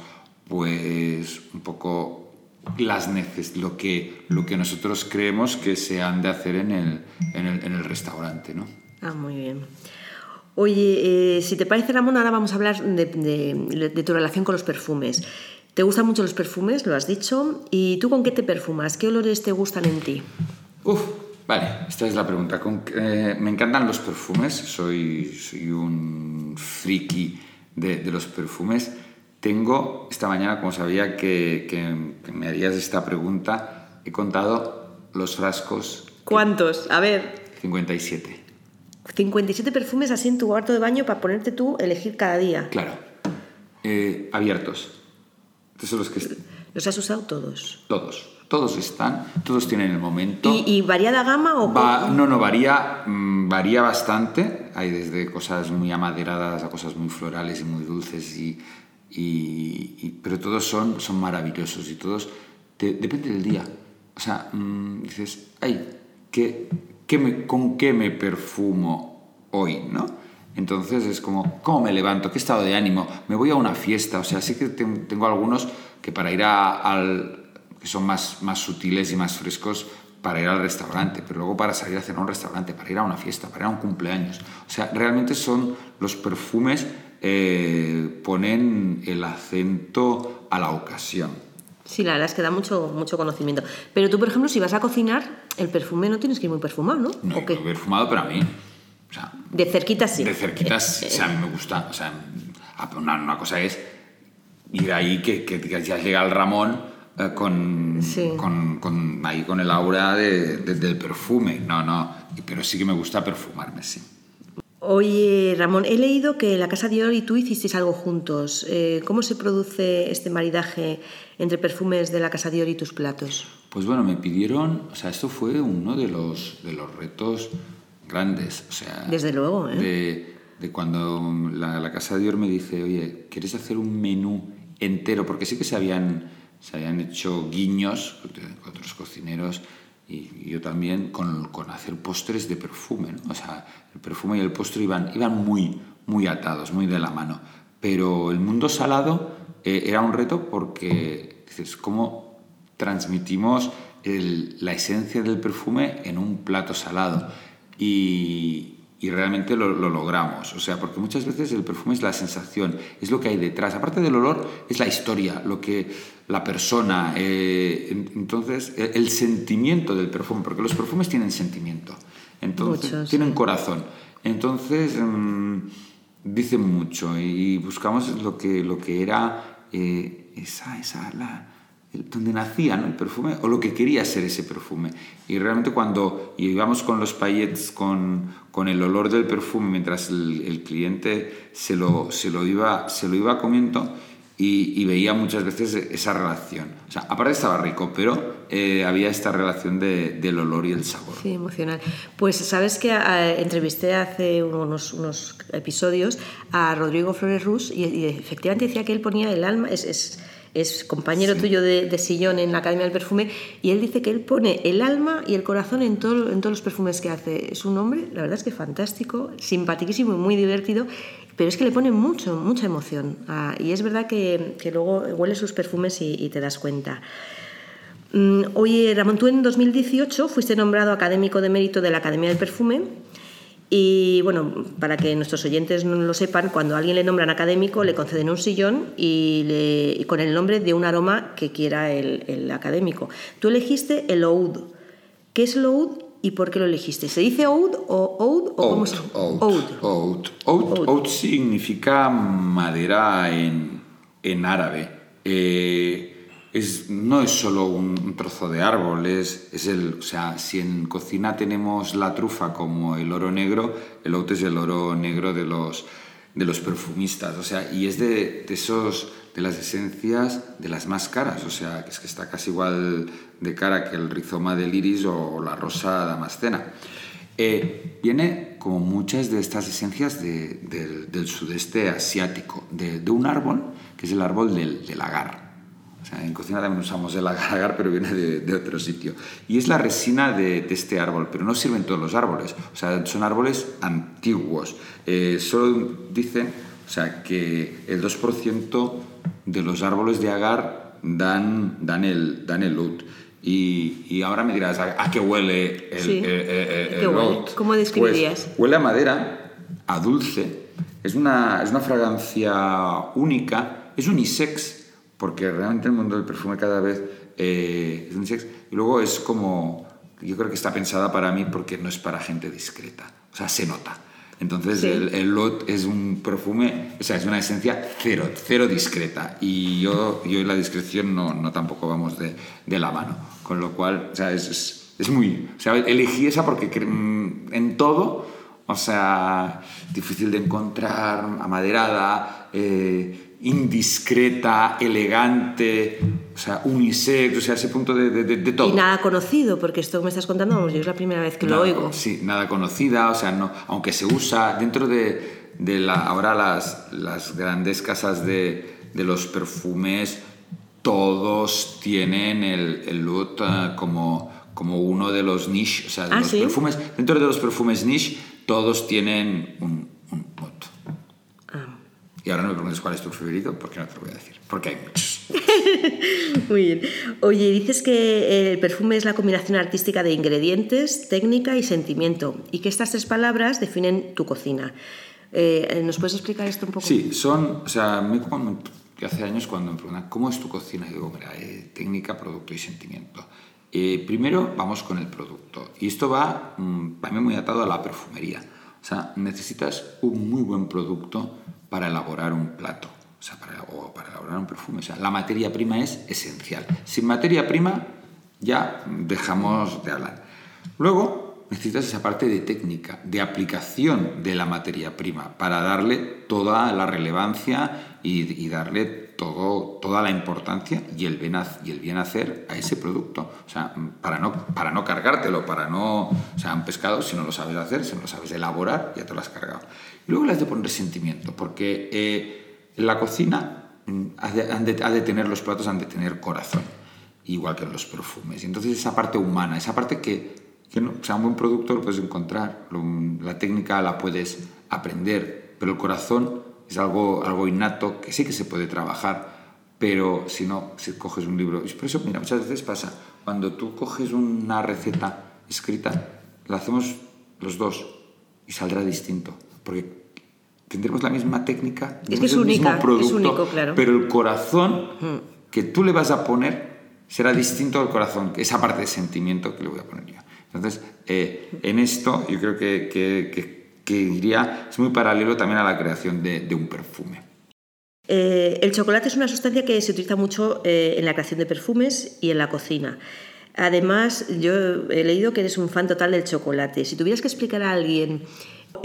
pues un poco las neces lo que, lo que nosotros creemos que se han de hacer en el, en el, en el restaurante, ¿no? Ah, muy bien. Oye, eh, si te parece, Ramón, ahora vamos a hablar de, tu relación con los perfumes. ¿Te gustan mucho los perfumes? Lo has dicho. ¿Y tú con qué te perfumas? ¿Qué olores te gustan en ti? Uf, vale, esta es la pregunta. Eh, me encantan los perfumes, soy, soy un friki de, los perfumes. Tengo, esta mañana, como sabía que, que, me harías esta pregunta, he contado los frascos. ¿Cuántos? A ver. 57. 57 perfumes así en tu cuarto de baño para ponerte tú, elegir cada día. Claro. Eh, abiertos. Son los que... ¿Los has usado todos? Todos. Todos están, todos tienen el momento. ¿Y, variada gama o...? no, no, varía, mm, varía bastante. Hay desde cosas muy amaderadas a cosas muy florales y muy dulces, y, y, pero todos son, son maravillosos y todos... depende del día. O sea, mm, dices, ay, qué, ¿con qué me perfumo hoy? ¿no? Entonces es como, ¿cómo me levanto? ¿Qué estado de ánimo? Me voy a una fiesta. O sea, sí que tengo algunos que para ir a, al... que son más, más sutiles y más frescos para ir al restaurante, pero luego para salir a cenar a un restaurante, para ir a una fiesta, para ir a un cumpleaños. O sea, realmente son los perfumes eh, ponen el acento a la ocasión. Sí, la verdad es que da mucho, mucho conocimiento. Pero tú, por ejemplo, si vas a cocinar, el perfume no tienes que ir muy perfumado, ¿no? No, ¿O qué? perfumado, pero a mí. O sea, de cerquita sí. De cerquita sí, o sea, a mí me gusta. O sea, una, una cosa es ir ahí que, que, ya llega el Ramón eh, con, con, con, ahí con el aura de, del perfume. No, no. Pero sí que me gusta perfumarme, sí. Oye, Ramón, he leído que la Casa Dior y tú hicisteis algo juntos. Eh, ¿Cómo se produce este maridaje entre perfumes de la Casa Dior y tus platos? Pues bueno, me pidieron, o sea, esto fue uno de los, de los retos grandes. O sea, Desde luego, ¿eh? De, de cuando la, la, Casa Dior me dice, oye, ¿quieres hacer un menú entero? Porque sí que se habían, se habían hecho guiños, otros cocineros y yo también con, con hacer postres de perfume. ¿no? O sea, el perfume y el postre iban, iban muy, muy atados, muy de la mano. Pero el mundo salado eh, era un reto porque dices, ¿cómo transmitimos el, la esencia del perfume en un plato salado? Y, y realmente lo, lo, logramos. O sea, porque muchas veces el perfume es la sensación, es lo que hay detrás. Aparte del olor, es la historia, lo que la persona. Eh, entonces, el, sentimiento del perfume, porque los perfumes tienen sentimiento, entonces tienen corazón. Entonces, mmm, dicen mucho y buscamos lo que, lo que era eh, esa, esa, la, donde nacía ¿no? el perfume o lo que quería ser ese perfume. Y realmente cuando íbamos con los paillettes, con, con el olor del perfume, mientras el, cliente se lo, se, lo iba, se lo iba comiendo y, veía muchas veces esa relación. O sea, aparte estaba rico, pero eh, había esta relación de, del olor y el sabor. Sí, emocional. Pues sabes que eh, entrevisté hace unos, unos, episodios a Rodrigo Flores Rus y, efectivamente decía que él ponía el alma... es es compañero tuyo de, de, sillón en la Academia del Perfume, y él dice que él pone el alma y el corazón en, todo, en todos los perfumes que hace. Es un hombre, la verdad es que fantástico, simpaticísimo y muy divertido, pero es que le pone mucho, mucha emoción. Ah, y es verdad que, que, luego huele sus perfumes y, y te das cuenta. Mm, oye, Ramón, tú en 2018 fuiste nombrado académico de mérito de la Academia del Perfume y bueno, para que nuestros oyentes no lo sepan, cuando a alguien le nombran académico, le conceden un sillón y, con el nombre de un aroma que quiera el, académico. Tú elegiste el oud. ¿Qué es el oud y por qué lo elegiste? ¿Se dice oud o oud? O cómo se... oud, oud. Oud. Oud significa madera en, en árabe. Eh, no es solo un, trozo de árbol, es, el, o sea, si en cocina tenemos la trufa como el oro negro, el oud es el oro negro de los, de los perfumistas, o sea, y es de, esos, de las esencias de las más caras, o sea, es que está casi igual de cara que el rizoma del iris o la rosa damascena. Eh, viene como muchas de estas esencias del, sudeste asiático, de, un árbol que es el árbol del, del agar en cocina también usamos el agar, pero viene de, otro sitio. Y es la resina de, este árbol, pero no sirven todos los árboles. O sea, son árboles antiguos. Eh, solo dicen o sea, que el 2% de los árboles de agar dan, dan, el, dan el Y, ahora me dirás, ¿a, qué huele el, sí. ¿Cómo describirías? Pues, huele a madera, a dulce. Es una, es una fragancia única, es unisex porque realmente el mundo del perfume cada vez eh, es un sex. Y luego es como, yo creo que está pensada para mí porque no es para gente discreta, o sea, se nota. Entonces el, el, Lot es un perfume, o sea, es una esencia cero, cero discreta. Y yo, yo y la discreción no, no tampoco vamos de, de, la mano. Con lo cual, o sea, es, es, muy... O sea, elegí esa porque mm, en todo, o sea, difícil de encontrar, amaderada, eh, indiscreta, elegante, o sea, unisex, o sea, ese punto de, de, todo. Y nada conocido, porque esto que me estás contando, vamos, yo es la primera vez que lo oigo. Sí, nada conocida, o sea, no, aunque se usa dentro de, de la, ahora las, las grandes casas de, de los perfumes, todos tienen el, el look eh, como, como uno de los niche, o sea, de ¿Ah, los perfumes, dentro de los perfumes niche, todos tienen un, un y ahora no me preguntes cuál es tu favorito, porque no te lo voy a decir, porque hay muchos. Muy bien. Oye, dices que el perfume es la combinación artística de ingredientes, técnica y sentimiento, y que estas tres palabras definen tu cocina. Eh, ¿Nos puedes explicar esto un poco? Sí, son, o sea, me, cuando, hace años cuando me preguntan, ¿cómo es tu cocina? digo, mira, eh, técnica, producto y sentimiento. Eh, primero vamos con el producto, y esto va mm, para mí muy atado a la perfumería. O sea, necesitas un muy buen producto para elaborar un plato, o para elaborar un perfume. O sea, la materia prima es esencial. Sin materia prima ya dejamos de hablar. Luego necesitas esa parte de técnica, de aplicación de la materia prima, para darle toda la relevancia y, darle todo, toda la importancia y el, bien, y el bien hacer a ese producto. O sea, para no, para no cargártelo, para no... O sea, un pescado, si no lo sabes hacer, si no lo sabes elaborar, ya te lo has cargado. Luego le has de poner sentimiento, porque eh, la cocina mm, ha de, tener los platos, han de tener corazón, igual que los perfumes. Entonces esa parte humana, esa parte que, que no, sea, un buen producto lo puedes encontrar, la técnica la puedes aprender, pero el corazón es algo, algo innato que sí que se puede trabajar, pero si no, si coges un libro... Y por eso, mira, muchas veces pasa, cuando tú coges una receta escrita, la hacemos los dos y saldrá distinto porque tendremos la misma técnica, es que es el mismo producto, es único, claro. pero el corazón que tú le vas a poner será distinto al corazón, esa parte de sentimiento que le voy a poner yo. Entonces, eh, en esto yo creo que, que, que, diría, es muy paralelo también a la creación de, de un perfume. Eh, el chocolate es una sustancia que se utiliza mucho eh, en la creación de perfumes y en la cocina. Además, yo he leído que eres un fan total del chocolate. Si tuvieras que explicar a alguien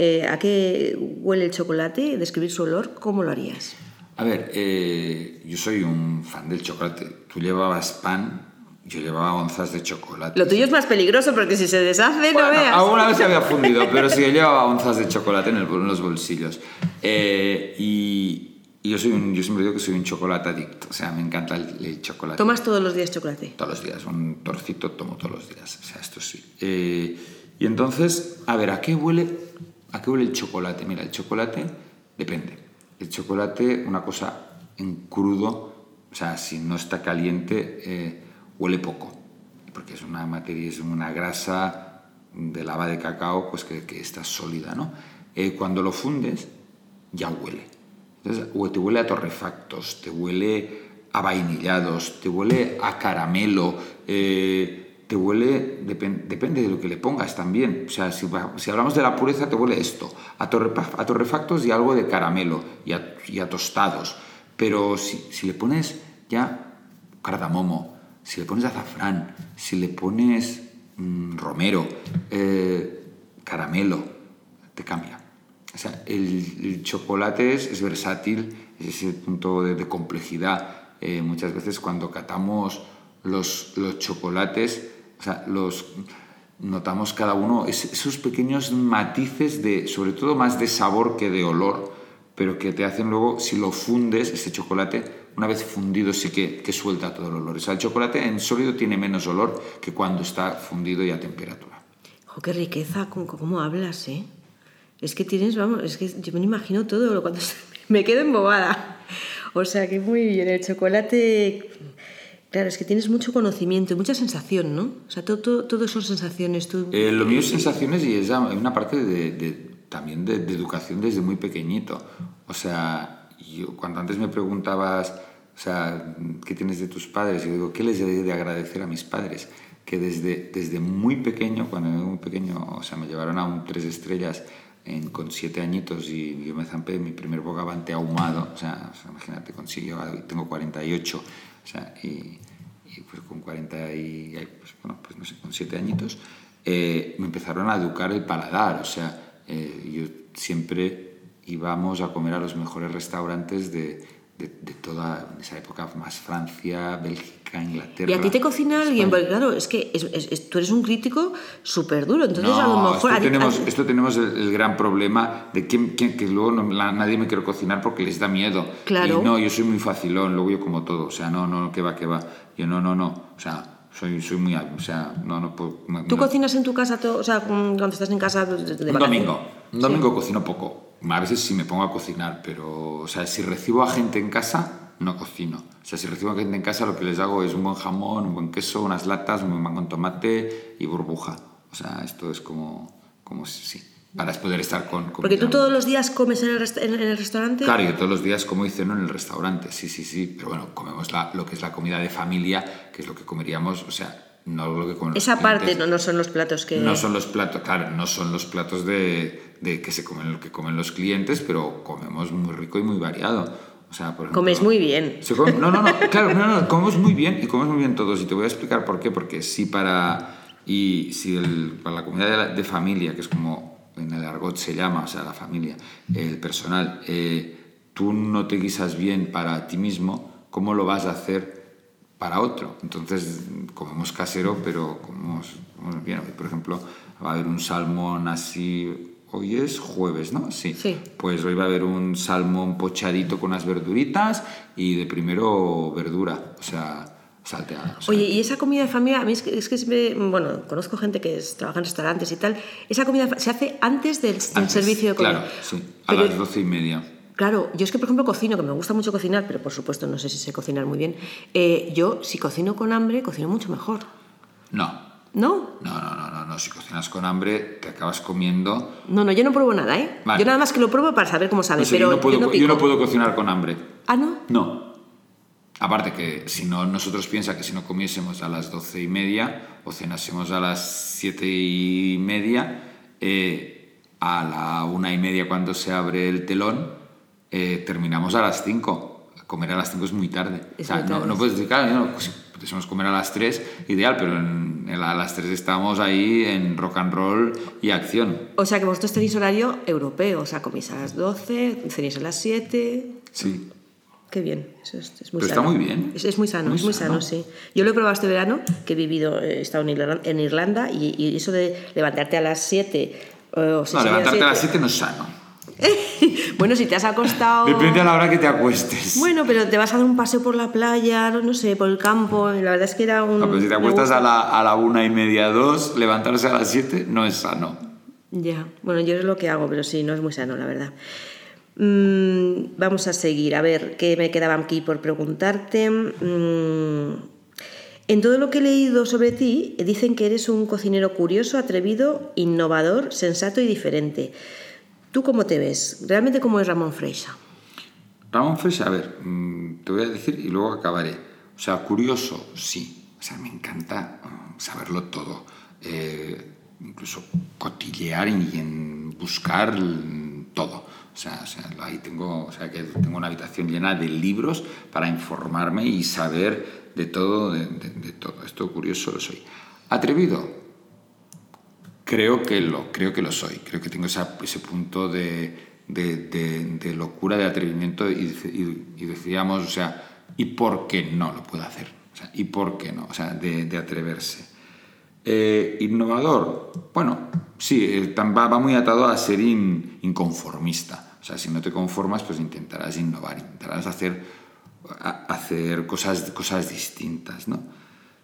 eh, ¿A qué huele el chocolate? Describir su olor, ¿cómo lo harías? A ver, eh, yo soy un fan del chocolate. Tú llevabas pan, yo llevaba onzas de chocolate. Lo tuyo es más peligroso porque si se deshace, no veas. Alguna vez se había fundido, pero sí, yo llevaba onzas de chocolate en, los bolsillos. Eh, y, Y yo, soy un, yo siempre digo que soy un chocolate adicto, o sea, me encanta el, el chocolate. ¿Tomas todos los días chocolate? Todos los días, un torcito tomo todos los días, o sea, esto sí. Eh, y entonces, a ver, ¿a qué huele, a qué huele el chocolate? Mira, el chocolate depende. El chocolate, una cosa en crudo, o sea, si no está caliente, eh, huele poco, porque es una materia, es una grasa de lava de cacao, pues que, está sólida, ¿no? Eh, cuando lo fundes, ya huele. Entonces, te huele a torrefactos, te huele a vainillados, te huele a caramelo, eh, te huele, depende de lo que le pongas también. O sea, si, si, hablamos de la pureza, te huele esto, a, a torrefactos y algo de caramelo y a, y a tostados. Pero si, si, le pones ya cardamomo, si le pones azafrán, si le pones mmm, romero, eh, caramelo, te cambia. O sea, el, el chocolate es, es, versátil, es ese punto de, de complejidad. Eh, muchas veces cuando catamos los, los chocolates, o sea, los notamos cada uno es, esos pequeños matices de, sobre todo más de sabor que de olor, pero que te hacen luego, si lo fundes, ese chocolate, una vez fundido sí que, que suelta todo el olor. O sea, el chocolate en sólido tiene menos olor que cuando está fundido y a temperatura. Oh, qué riqueza, ¿cómo, cómo hablas, eh? Es que tienes, vamos, es que yo me imagino todo cuando me quedo embobada. O sea que muy bien, el chocolate. Claro, es que tienes mucho conocimiento y mucha sensación, ¿no? O sea, todo, todo, son sensaciones. Tú... Eh, lo mío es sensaciones y es una parte de, de también de, de, educación desde muy pequeñito. O sea, yo, cuando antes me preguntabas, o sea, ¿qué tienes de tus padres? Yo digo, ¿qué les he de agradecer a mis padres? Que desde, desde muy pequeño, cuando era muy pequeño, o sea, me llevaron a un tres estrellas en, con siete añitos y yo me zampé mi primer bogavante ahumado, o sea, o sea imagínate, consigo, tengo 48, o y, pues con 40 y, pues, bueno, pues no sé, con siete añitos, eh, me empezaron a educar el paladar, o sea, eh, yo siempre íbamos a comer a los mejores restaurantes de, de, de toda esa época, más Francia, Bélgica, Inglaterra. ¿Y a ti te cocina España. alguien? Porque claro, es que es, es, tú eres un crítico súper duro, entonces no, a lo mejor... Esto tenemos, esto tenemos el, el, gran problema de quién, quién, que luego no, la, nadie me quiere cocinar porque les da miedo. Claro. Y no, yo soy muy facilón, luego yo como todo, o sea, no, no, que va, que va. Yo no, no, no, o sea... Soy, soy muy... O sea, no, no puedo... ¿Tú no. cocinas en tu casa, todo, o sea, cuando estás en casa de, de Un domingo. Un domingo ¿Sí? cocino poco. A veces sí me pongo a cocinar, pero, o sea, si recibo a gente en casa, no cocino. O sea, si recibo a gente en casa, lo que les hago es un buen jamón, un buen queso, unas latas, un buen pan con tomate y burbuja. O sea, esto es como, como sí, para poder estar con... con Porque tú todos los días comes en el, en el, restaurante. Claro, yo todos los días como y ceno en el restaurante, sí, sí, sí. Pero bueno, comemos la, lo que es la comida de familia, que es lo que comeríamos, o sea, no lo que Esa parte no, no son los platos que... No son los platos, claro, no son los platos de, de que se comen, lo que comen los clientes, pero comemos muy rico y muy variado. O sea, por ejemplo, Comes muy bien. Come, no, no, no, claro, no, no, comemos muy bien y comemos muy bien todos. Y te voy a explicar por qué. Porque si para, y si el, para la comunidad de, la, de, familia, que es como en el argot se llama, o sea, la familia, el personal, eh, tú no te guisas bien para ti mismo, ¿cómo lo vas a hacer para otro? Entonces, comemos casero, pero comemos, comemos bien. Por ejemplo, va a haber un salmón así Hoy es jueves, ¿no? Sí. sí. Pues hoy va a haber un salmón pochadito con unas verduritas y de primero verdura, o sea, salteada. O sea. Oye, y esa comida de familia, a mí es que, es que siempre, bueno, conozco gente que es, trabaja en restaurantes y tal, esa comida se hace antes del, del antes, servicio de comida. Claro, sí, a pero, las doce y media. Claro, yo es que, por ejemplo, cocino, que me gusta mucho cocinar, pero por supuesto no sé si sé cocinar muy bien. Eh, yo, si cocino con hambre, cocino mucho mejor. No, ¿No? No, no, no, no, no. Si cocinas con hambre, te acabas comiendo. No, no, yo no pruebo nada, ¿eh? Vale. Yo nada más que lo pruebo para saber cómo sabe. No sé, pero yo, no puedo, yo, no yo no puedo cocinar con hambre. ¿Ah, no? No. Aparte que si no, nosotros piensa que si no comiésemos a las doce y media o cenásemos a las siete y media, eh, a la una y media cuando se abre el telón, eh, terminamos a las cinco. Comer a las cinco es muy tarde. Es o sea, muy tarde. No, no puedes decir, claro, no, pues, pudiésemos comer a las 3, ideal, pero en, en la, a las 3 estábamos ahí en rock and roll y acción. O sea que vosotros tenéis horario europeo, o sea, coméis a las 12, cenéis a las 7. Sí. Qué bien, eso es, es muy pero sano. está muy bien. Es, es muy sano, muy es muy sano. sano, sí. Yo lo he probado este verano, que he vivido, he estado en Irlanda, en Irlanda y, y, eso de levantarte a las 7. O no, levantarte a las 7 no es sano. bueno, si te has acostado... Depende a la hora que te acuestes. Bueno, pero te vas a dar un paseo por la playa, no, sé, por el campo, la verdad es que era un... No, pero si te acuestas a la, a la una y media, dos, levantarse a las siete no es sano. Ya, bueno, yo es lo que hago, pero sí, no es muy sano, la verdad. Mm, vamos a seguir, a ver qué me quedaba aquí por preguntarte. Mm, en todo lo que he leído sobre ti, dicen que eres un cocinero curioso, atrevido, innovador, sensato y diferente. ¿Tú cómo te ves? ¿Realmente cómo es Ramón Freixa? Ramón Freixa, a ver, mm, te voy a decir y luego acabaré. O sea, curioso, sí. O sea, me encanta mm, saberlo todo. Eh, incluso cotillear y en buscar todo. O sea, ahí tengo, o sea, que tengo una habitación llena de libros para informarme y saber de todo, de, de todo. Esto curioso lo soy. Atrevido, Creo que lo, creo que lo soy, creo que tengo ese punto de, de, locura, de atrevimiento y, decíamos, o sea, ¿y por qué no lo puedo hacer? ¿Y por qué no? O sea, de, atreverse. Eh, innovador, bueno, sí, eh, va, va, muy atado a ser inconformista. O sea, si no te conformas, pues intentarás innovar, intentarás hacer, hacer cosas, cosas distintas, ¿no?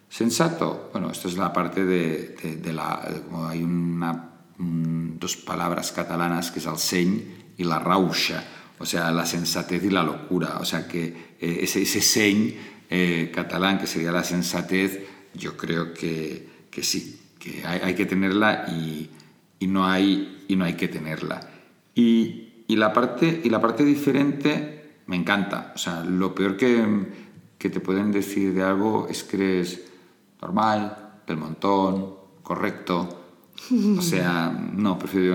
Sensato, bueno, esto es la parte de, la... hay una, dos palabras catalanas que es el seny y la rausha, o sea, la sensatez y la locura. O sea, que eh, ese, ese seny eh, catalán, que sería la sensatez, yo creo que, que sí, que hay, hay, que tenerla y, y, no hay, y no hay que tenerla. Y, y, la parte, y la parte diferente me encanta. O sea, lo peor que, que te pueden decir de algo es que eres normal, del montón, correcto. O sea, no, prefiero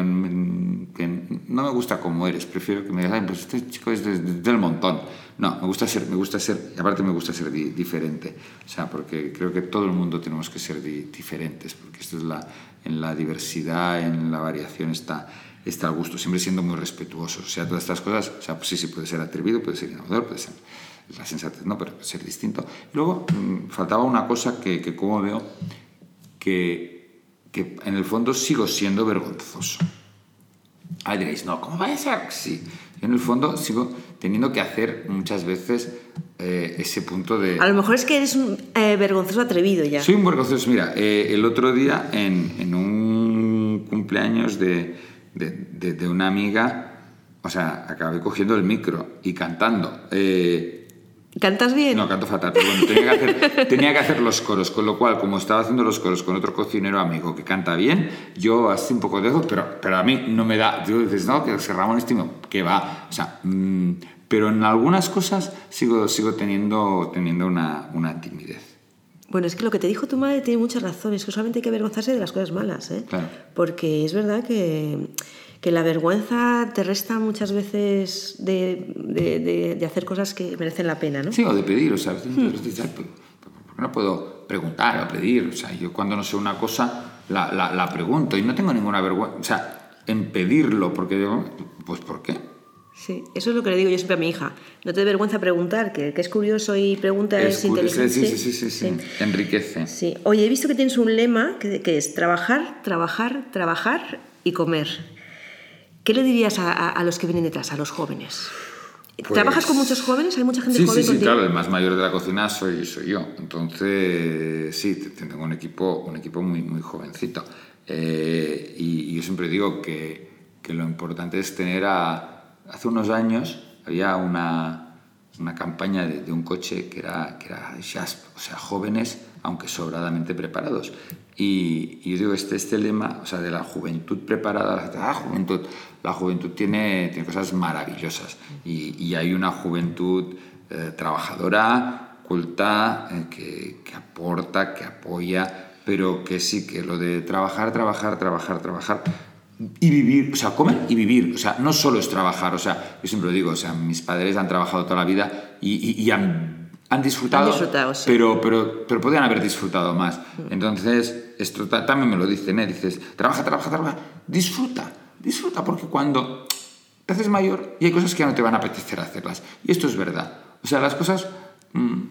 que no me gusta como eres, prefiero que me digas, pues este chico es del montón. No, me gusta ser, me gusta ser, aparte me gusta ser diferente. O sea, porque creo que todo el mundo tenemos que ser diferentes, porque esto es la, en la diversidad, en la variación está, está al gusto, siempre siendo muy respetuosos. O sea, todas estas cosas, o sea, pues sí, sí, puede ser atrevido, puede ser innovador, puede ser la sensatez, no, pero ser distinto. luego mm, faltaba una cosa que, que como veo, que, que, en el fondo sigo siendo vergonzoso. Ahí diréis, no, ¿cómo va a ser? Sí, en el fondo sigo teniendo que hacer muchas veces eh, ese punto de... A lo mejor es que eres un eh, vergonzoso atrevido ya. Soy un vergonzoso. Mira, eh, el otro día en, en un cumpleaños de, de, de, de, una amiga, o sea, acabé cogiendo el micro y cantando. ¿Cantas bien? No, canto fatal, pero bueno, tenía que, hacer, tenía que hacer los coros, con lo cual, como estaba haciendo los coros con otro cocinero amigo que canta bien, yo así un poco de eso, pero, pero a mí no me da, tú dices, no, que Ramón estimo, que va, o sea, mmm, pero en algunas cosas sigo, sigo teniendo, teniendo una, una timidez. Bueno, es que lo que te dijo tu madre tiene muchas razones, que solamente hay que avergonzarse de las cosas malas, ¿eh? Claro. Porque es verdad que que la vergüenza te resta muchas veces de, de, de, hacer cosas que merecen la pena, ¿no? Sí, o de pedir, o sea, hmm. ¿por qué no puedo preguntar o pedir? O sea, yo cuando no sé una cosa la, la, la pregunto y no tengo ninguna vergüenza, o sea, en pedirlo, porque digo, pues ¿por qué? Sí, eso es lo que le digo yo siempre a mi hija. No te dé vergüenza preguntar, que, que es curioso y pregunta es, es inteligente. Sí sí, sí, sí, sí, enriquece. Sí. Oye, he visto que tienes un lema que, que es trabajar, trabajar, trabajar y comer. ¿Qué le dirías a, los que vienen detrás, a los jóvenes? Pues ¿Trabajas con muchos jóvenes? ¿Hay mucha gente sí, joven Sí, sí, claro, el más mayor de la cocina soy, soy yo. Entonces, sí, tengo un equipo, un equipo muy, muy jovencito. Eh, y, yo siempre digo que, que, lo importante es tener a... Hace unos años había una, una campaña de, de, un coche que era, que era o sea, jóvenes, aunque sobradamente preparados. Y, yo digo, este, este lema, o sea, de la juventud preparada, la juventud, la juventud tiene, cosas maravillosas. Y, hay una juventud eh, trabajadora, culta, eh, que, que, aporta, que apoya, pero que sí, que lo de trabajar, trabajar, trabajar, trabajar y vivir, o sea, comer y vivir, o sea, no solo es trabajar, o sea, yo siempre lo digo, o sea, mis padres han trabajado toda la vida y, y han han disfrutado, pero, pero, pero podrían haber disfrutado más. Entonces, esto también me lo dicen, ¿eh? dices, trabaja, trabaja, trabaja, disfruta, disfruta, porque cuando te haces mayor y hay cosas que ya no te van a apetecer hacerlas. Y esto es verdad. O sea, las cosas, mm,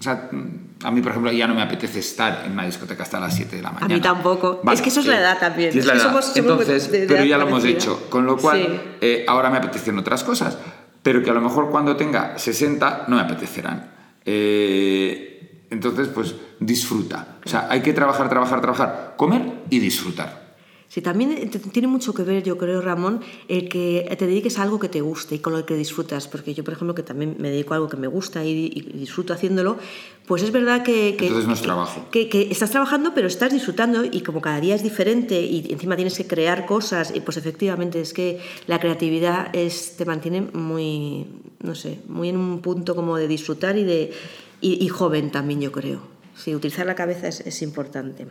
O sea, mm, a mí, por ejemplo, ya no me apetece estar en una discoteca hasta las 7 de la mañana. A mí tampoco. es que eso es la edad también. Es, la edad. Somos, Entonces, pero ya lo hemos hecho. Con lo cual, eh, ahora me apetecen otras cosas. Pero que a lo mejor cuando tenga 60 no me apetecerán. Eh, entonces, pues disfruta. O sea, hay que trabajar, trabajar, trabajar, comer y disfrutar. Sí, también tiene mucho que ver, yo creo, Ramón, el que te dediques a algo que te guste y con lo que disfrutas. Porque yo, por ejemplo, que también me dedico a algo que me gusta y, disfruto haciéndolo, pues es verdad que... que Entonces no es trabajo. Que, que, estás trabajando, pero estás disfrutando y como cada día es diferente y encima tienes que crear cosas, y pues efectivamente es que la creatividad es, te mantiene muy, no sé, muy en un punto como de disfrutar y, de, y, joven también, yo creo. Sí, utilizar la cabeza es, es importante.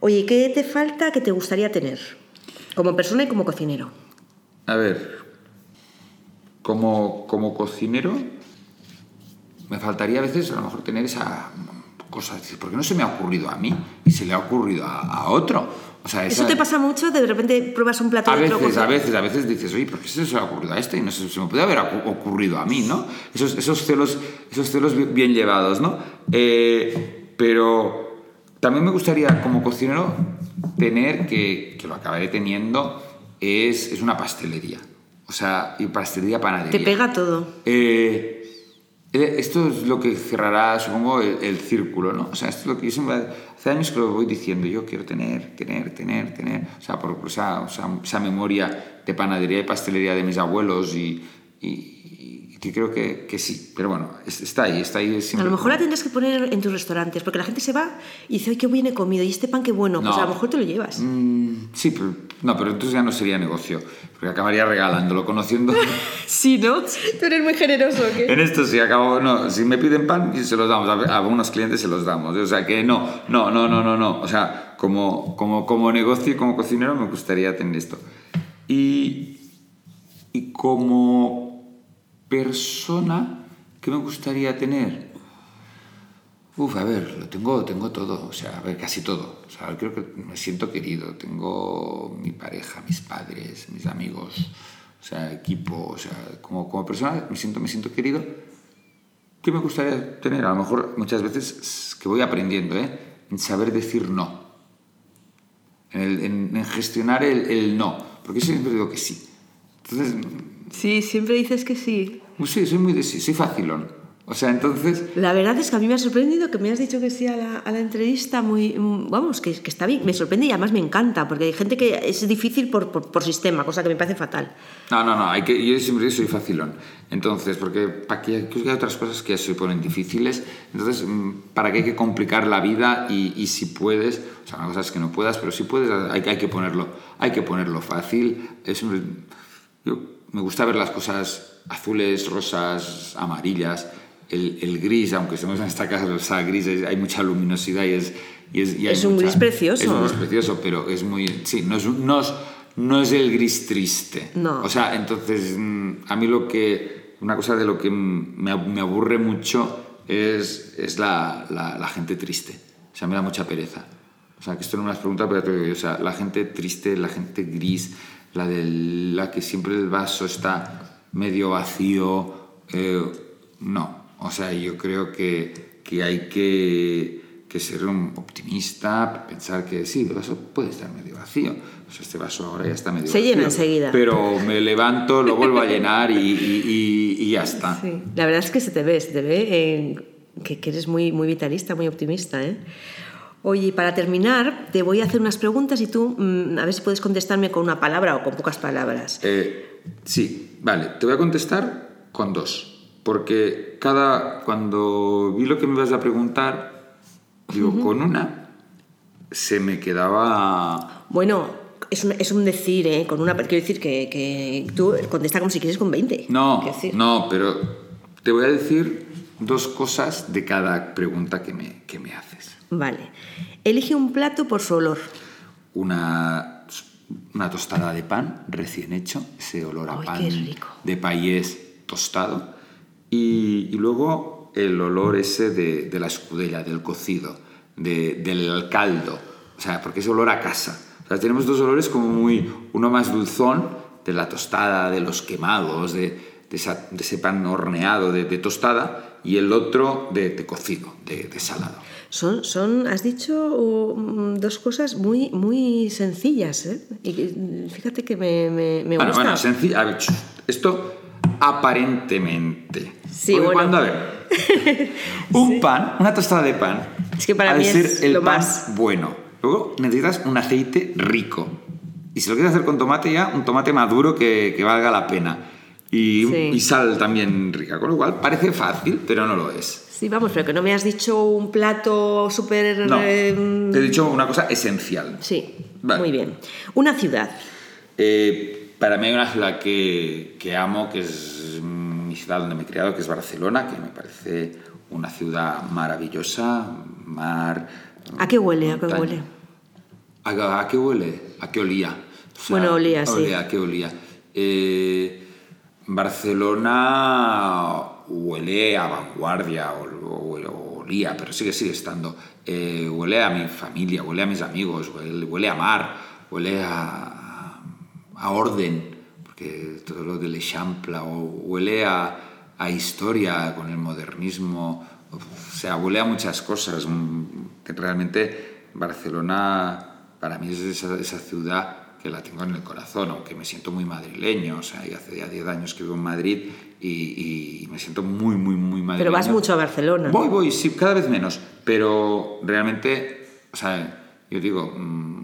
Oye, ¿qué te falta que te gustaría tener? Como persona y como cocinero. A ver, como, como cocinero me faltaría a veces a lo mejor tener esa cosa, porque no se me ha ocurrido a mí y se le ha ocurrido a, otro. O sea, Eso te pasa mucho, de repente pruebas un plato a de veces, a veces, a veces dices, oye, ¿por qué se le ha ocurrido a este? Y no se, se me puede haber ocurrido a mí, ¿no? Esos, esos, celos, esos celos bien llevados, ¿no? Eh, pero también me gustaría, como cocinero, tener, que, que lo acabaré teniendo, es, es, una pastelería. O sea, y pastelería panadería. Te pega todo. Eh, esto es lo que cerrará, supongo, el, círculo, ¿no? O sea, esto es lo que yo siempre, hace años que lo voy diciendo, yo quiero tener, tener, tener, tener, o sea, por, esa, o sea, esa memoria de panadería y pastelería de mis abuelos y, y que creo que, que, sí, pero bueno, está ahí, está ahí. A lo mejor la tendrás que poner en tus restaurantes, porque la gente se va y dice, ¡ay, qué bien he comido! Y este pan, qué bueno, pues a lo mejor te lo llevas. Mm, sí, pero, no, pero entonces ya no sería negocio, porque acabaría regalándolo, conociendo... sí, ¿no? Tú eres muy generoso, ¿qué? En esto sí, acabo, no, si me piden pan, se los damos, a, a unos clientes se los damos, o sea que no, no, no, no, no, no, o sea, como, como, como negocio y como cocinero me gustaría tener esto. Y, y como persona que me gustaría tener. Uf, a ver, lo tengo, tengo todo, o sea, a ver, casi todo. O sea, creo que me siento querido. Tengo mi pareja, mis padres, mis amigos, o sea, equipo, o sea, como, como persona me siento, me siento querido. ¿Qué me gustaría tener? A lo mejor muchas veces que voy aprendiendo, ¿eh? En saber decir no. En, en, gestionar el, el, no. Porque yo siempre digo que sí. Entonces, Sí, siempre dices que sí. Pues sí, soy muy de sí, soy facilón. O sea, entonces... La verdad es que a mí me ha sorprendido que me has dicho que sí a la, a la entrevista, muy, vamos, que, que, está bien, me sorprende y además me encanta, porque hay gente que es difícil por, por, por sistema, cosa que me parece fatal. No, no, no, hay que, yo siempre soy facilón. Entonces, porque para que hay otras cosas que se ponen difíciles, entonces, mm, ¿para qué hay que complicar la vida? Y, y si puedes, o sea, una cosa es que no puedas, pero si puedes, hay, hay que ponerlo, hay que ponerlo fácil. Es, yo me gusta ver las cosas azules, rosas, amarillas. El, el gris, aunque estemos en esta casa, o sea, gris, hay mucha luminosidad y es... Y es, es un gris precioso. Es un gris precioso, pero es muy... Sí, no es, no es, no es el gris triste. No. O sea, entonces, mm, a mí lo que... Una cosa de lo que me, me aburre mucho es, es la, la, la, gente triste. O sea, me da mucha pereza. O sea, que esto no me lo has preguntado, pero te digo, o sea, la gente triste, la gente gris, la de la que siempre el vaso está medio vacío. Eh, no, o sea, yo creo que, que hay que, que, ser un optimista, pensar que sí, el vaso puede estar medio vacío. O sea, este vaso ahora ya está medio Se llena enseguida. Pero me levanto, lo vuelvo a llenar y, y, y, ya está. Sí. La verdad es que se te ve, se te ve eh, que, que, eres muy, muy vitalista, muy optimista. ¿eh? Oye, para terminar, te voy a hacer unas preguntas y tú mmm, a ver si puedes contestarme con una palabra o con pocas palabras. Eh, sí, vale, te voy a contestar con dos, porque cada cuando vi lo que me ibas a preguntar, digo, uh -huh. con una se me quedaba... Bueno, es un, es un decir, ¿eh? Con una, quiero decir que, que tú contesta como si quieres con 20. No, no, pero te voy a decir dos cosas de cada pregunta que me, que me haces. Vale. Elige un plato por su olor. Una, una tostada de pan recién hecho, ese olor a Ay, pan qué rico. de país tostado. Y, y, luego el olor ese de, de la escudella, del cocido, de, del caldo. O sea, porque es olor a casa. O sea, tenemos dos olores como muy... Uno más dulzón, de la tostada, de los quemados, de, de, esa- de ese pan horneado, de, de tostada, y el otro de, de cocido, de, de salado. Son, son, has dicho mm, dos cosas muy, muy sencillas, ¿eh? Y que, fíjate que me, me, me Bueno, gusta. bueno, sencillo. A ver, ch- esto aparentemente. Sí, Porque bueno. cuando, a ver, un pan, una tostada de pan, Es que para ha de mí ser es el lo pan más. bueno. Luego necesitas un aceite rico. Y si lo quieres hacer con tomate ya, un tomate maduro que, que valga la pena. Y, Sí. y sal también rica. Con lo cual parece fácil, pero no lo es. Sí, vamos, pero que no me has dicho un plato súper... No, eh, te he dicho una cosa esencial. Sí, Vale. muy bien. Una ciudad. Eh, para mí hay una ciudad que, que amo, que es mi ciudad donde me he criado, que es Barcelona, que me parece una ciudad maravillosa, mar... ¿A qué huele? ¿A qué montaña. huele? ¿A, a qué huele? ¿A qué olía? O sea, Bueno, olía, sí. ¿A qué olía? Eh, Barcelona huele a vanguardia, o, o- olía, pero sigue, sigue estando. Eh, huele a mi familia, huele a mis amigos, huele, a mar, huele a, a orden, porque todo lo del Eixample, o huele a, a historia con el modernismo, o sea, huele a muchas cosas. mm, realmente Barcelona para mí es esa ciudad que la tengo en el corazón, aunque me siento muy madrileño, o sea, y hace ya 10 años que vivo en Madrid y, y me siento muy, muy, muy madrileño. Pero vas mucho a Barcelona. Voy, voy, sí, cada vez menos, pero realmente, o sea, yo digo, mm,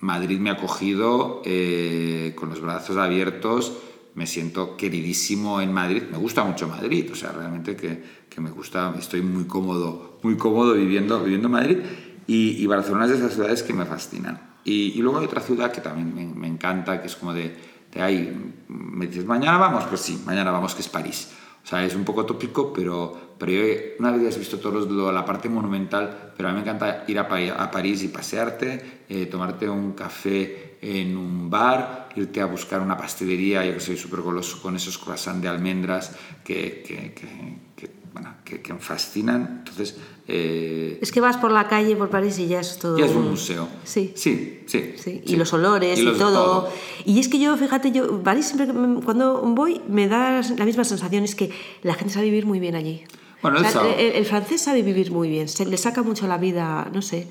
Madrid me ha acogido eh, con los brazos abiertos, me siento queridísimo en Madrid, me gusta mucho Madrid, o sea, realmente que, que me gusta, estoy muy cómodo, muy cómodo viviendo, viviendo en Madrid y, y Barcelona es de esas ciudades que me fascinan. Y, y luego hay otra ciudad que también me, me encanta, que es como de, de ahí, me dices, mañana vamos, pues sí, mañana vamos, que es París. O sea, es un poco tópico, pero, pero yo una vez has visto todos lo, la parte monumental, pero a mí me encanta ir a, Pa- a París y pasearte, eh, tomarte un café en un bar, irte a buscar una pastelería, yo que soy súper goloso con esos croissants de almendras que, que, que- que, bueno, que me fascinan. Entonces, eh, Es que vas por la calle, por París y ya es todo... ya es un museo. Sí. Sí, sí. Sí, y sí. los olores y, los- todo. Y es que yo, fíjate, yo, París siempre cuando voy me da la misma sensación, es que la gente sabe vivir muy bien allí. Bueno, O sea, el el, el francés sabe vivir muy bien, se le saca mucho la vida, no sé.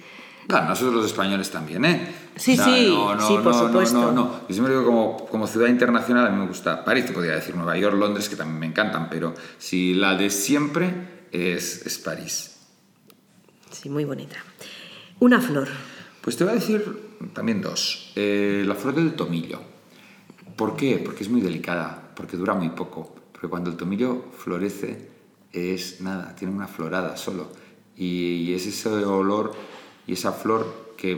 Claro, nosotros los españoles también, ¿eh? Sí, sí, sí, por supuesto. No, no, Yo siempre digo, como, como ciudad internacional, a mí me gusta París, te podría decir Nueva York, Londres, que también me encantan, pero si la de siempre es, es París. Muy bonita. Una flor. Pues te voy a decir también dos. Eh, la flor del tomillo. ¿Por qué? Porque es muy delicada, porque dura muy poco. Porque cuando el tomillo florece es nada, tiene una florada solo. Y, es ese olor y esa flor que,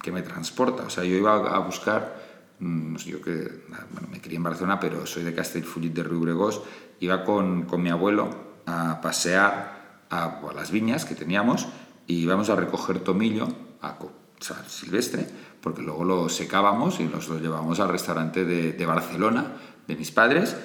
que me transporta. O sea, yo iba a buscar, mm, no sé, yo que, bueno, me crié en Barcelona, pero soy de Castellfollit de Riubregós, iba con, con mi abuelo a pasear a, a las viñas que teníamos y íbamos a recoger tomillo a, sea, silvestre, porque luego lo secábamos y nos lo llevábamos al restaurante de, de Barcelona, de mis padres,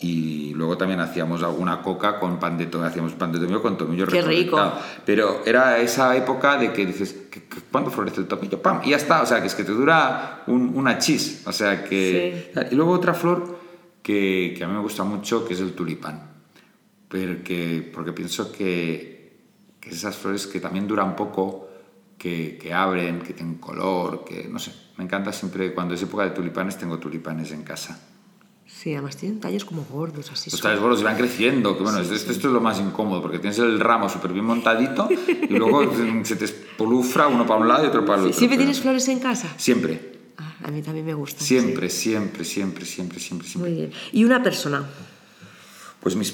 y luego también hacíamos alguna coca con pan de tomillo, hacíamos pan de tomillo con tomillo Qué rico. Pero era esa época de que dices, "¿Qué- qué- ¿cuándo florece el tomillo? ¡Pam! Y ya está, o sea, que es que te dura un- una chis, o sea que... Y luego otra flor que, que a mí me gusta mucho, que es el tulipán, porque, porque pienso que, que esas flores que también duran poco, que, que abren, que tienen color, que no sé, me encanta siempre, cuando es época de tulipanes, tengo tulipanes en casa. Sí, además tienen tallos como gordos, así. Los tallos gordos van creciendo, que bueno, esto, esto es lo más incómodo, porque tienes el ramo súper bien montadito y luego se te espolufra uno para un lado y otro para el Sí, otro. ¿Siempre tienes flores en casa? Siempre, Ah, a mí también me gusta. siempre, siempre, siempre, siempre, siempre, siempre. Muy bien. ¿Y una persona? Pues, mis,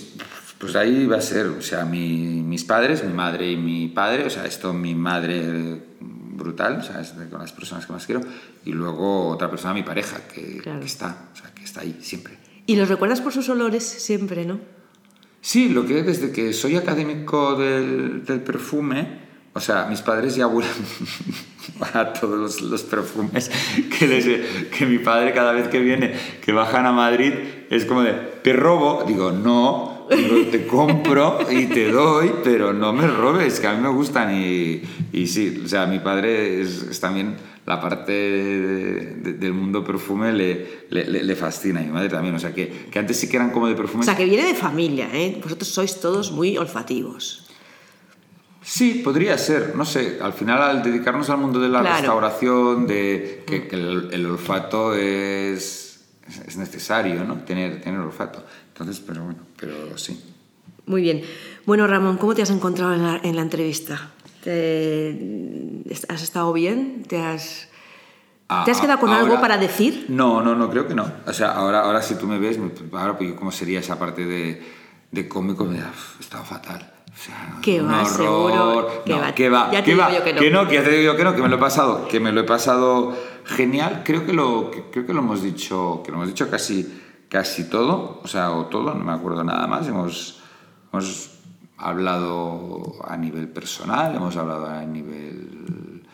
pues ahí va a ser, o sea, mi- mis padres, mi madre y mi padre, o sea, esto mi madre brutal, o sea, es de- con las personas que más quiero, y luego otra persona, mi pareja, que, Claro. que está, o sea, que está ahí siempre. Y los recuerdas por sus olores siempre, ¿no? Sí, lo que desde que soy académico del, del perfume, o sea, mis padres ya huelen a todos los, los perfumes que, les- que mi padre cada vez que viene, que bajan a Madrid, es como de, ¿te robo? Digo, no, te compro y te doy, pero no me robes, que a mí me gustan y, y sí, o sea, mi padre es, es también la parte de- de- del mundo perfume le, le, le- fascina, y mi madre también, o sea, que, que antes sí que eran como de perfumes. O sea, que viene de familia, ¿eh? Vosotros sois todos muy olfativos. Sí, podría ser, no sé, al final al dedicarnos al mundo de la Claro. restauración, de que, que el, el olfato es, es necesario, ¿no? Tener, tener olfato. Entonces, pero bueno, pero sí. Muy bien. Bueno, Ramón, ¿cómo te has encontrado en la, en la entrevista? ¿Te- ¿Has estado bien? ¿Te has, ¿te has Ah, quedado con ahora- algo para decir? No, no, no, creo que no. O sea, ahora, ahora si tú me ves, ahora pues, ¿cómo sería esa parte de, de cómico? Me da, "Uf, he estado fatal. O sea, un va, horror. seguro. Que No, va. que va, Ya te que digo va. yo que no. que no, que ya te digo yo que no, que me lo he pasado, que me lo he pasado genial. Creo que lo, que- creo que lo hemos dicho, que lo hemos dicho casi, casi todo, o sea, o todo, no me acuerdo nada más. Hemos, hemos hablado a nivel personal, hemos hablado a nivel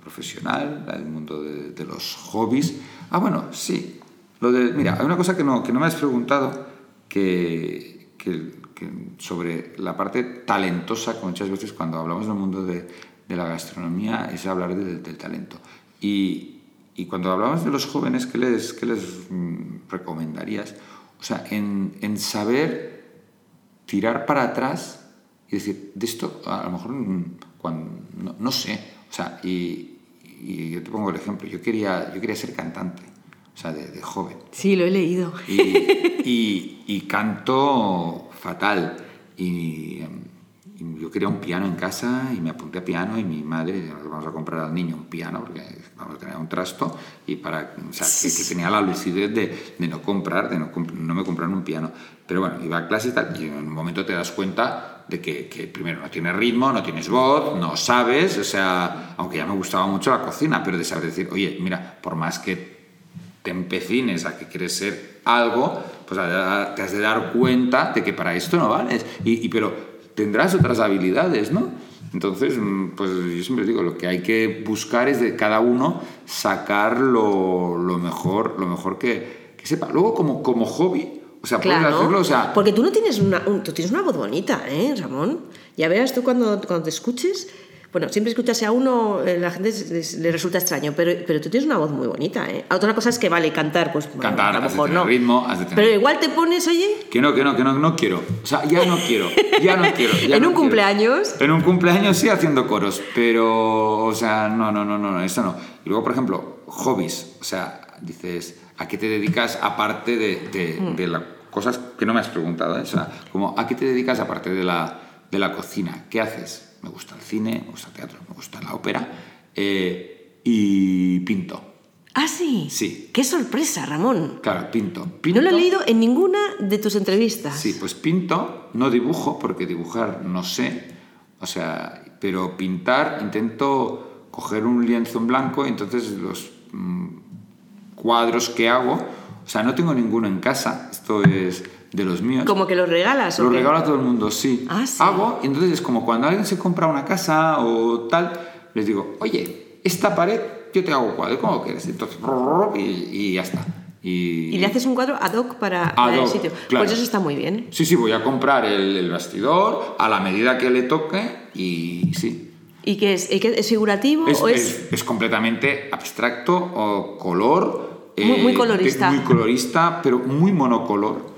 profesional, el mundo de, de los hobbies. Ah, bueno, sí. Lo de, mira, hay una cosa que no, que no me has preguntado que, que- que sobre la parte talentosa, que muchas veces cuando hablamos del mundo de, de la gastronomía es hablar del, del talento. Y, y cuando hablamos de los jóvenes, ¿qué les, qué les mm, recomendarías? O sea, en, en saber tirar para atrás y decir, de esto a lo mejor mm, cuando, no, no sé, o sea, y, y yo te pongo el ejemplo, yo quería, yo quería ser cantante, o sea, de, de joven, Sí, lo he leído. y, y- y canto fatal, y, em, y yo quería un piano en casa y me apunté a piano y mi madre, "Nos vamos a comprar al niño un piano porque vamos a tener un trasto y para, o sea, que, que tenía la lucidez de, de no comprar, de no, no me compraron un piano. Pero bueno, iba a clase y tal y en un momento te das cuenta de que, que primero no tienes ritmo, no tienes voz, no sabes, o sea, aunque ya me gustaba mucho la cocina, pero de saber decir, oye, mira, por más que te empecines a que quieres ser algo, pues te has de dar cuenta de que para esto no vales. Y, y- pero tendrás otras habilidades, ¿no? Entonces, mm, pues yo siempre digo, lo que hay que buscar es de cada uno sacar lo, lo mejor, lo mejor que, que sepa. Luego, como, como hobby, o sea, puedes Claro. hacerlo, o sea, Porque tú no tienes una, un- tú tienes una voz bonita, ¿eh, Ramón? Ya verás tú cuando, cuando te escuches. Bueno, siempre escuchas a uno, eh, la gente le resulta extraño, pero, pero tú tienes una voz muy bonita, ¿eh? Otra cosa es que vale cantar, pues Cantar, a lo mejor no. ritmo, has de tener- Pero igual te pones, oye, que no, que no, que no, no quiero. O sea, ya no quiero, ya no quiero. ya en no un quiero. cumpleaños. En un cumpleaños sí haciendo coros, pero, o sea, no, no, no, no, no, eso no. Y luego, por ejemplo, hobbies, o sea, dices, ¿a qué te dedicas aparte de, de, de las cosas que no me has preguntado? eh? O sea, como, ¿a qué te dedicas aparte de la, de la cocina? ¿Qué haces? Me gusta el cine, me gusta el teatro, me gusta la ópera eh, y pinto. Ah, sí. Sí. Qué sorpresa, Ramón. Claro, pinto. pinto No lo he leído en ninguna de tus entrevistas. Sí, pues pinto, no dibujo, porque dibujar no sé, o sea, pero pintar intento coger un lienzo en blanco, entonces los mm, cuadros que hago, o sea, no tengo ninguno en casa, esto es de los míos. Como que los regalas. ¿o Lo qué? regalo a todo el mundo, sí. Ah, sí. Hago, y entonces es como cuando alguien se compra una casa o tal, les digo, oye, esta pared yo te hago cuadro, ¿cómo quieres? Entonces, y, y ya está. Y, Y le haces un cuadro ad hoc para, para el hoc, sitio. claro. Pues eso está muy bien. Sí, sí, voy a comprar el, el bastidor a la medida que le toque y sí. ¿Y qué es? ¿Y qué- ¿Es figurativo Es, o es...? es- es completamente abstracto o color. eh, Muy- muy colorista. de- Muy colorista, pero muy monocolor.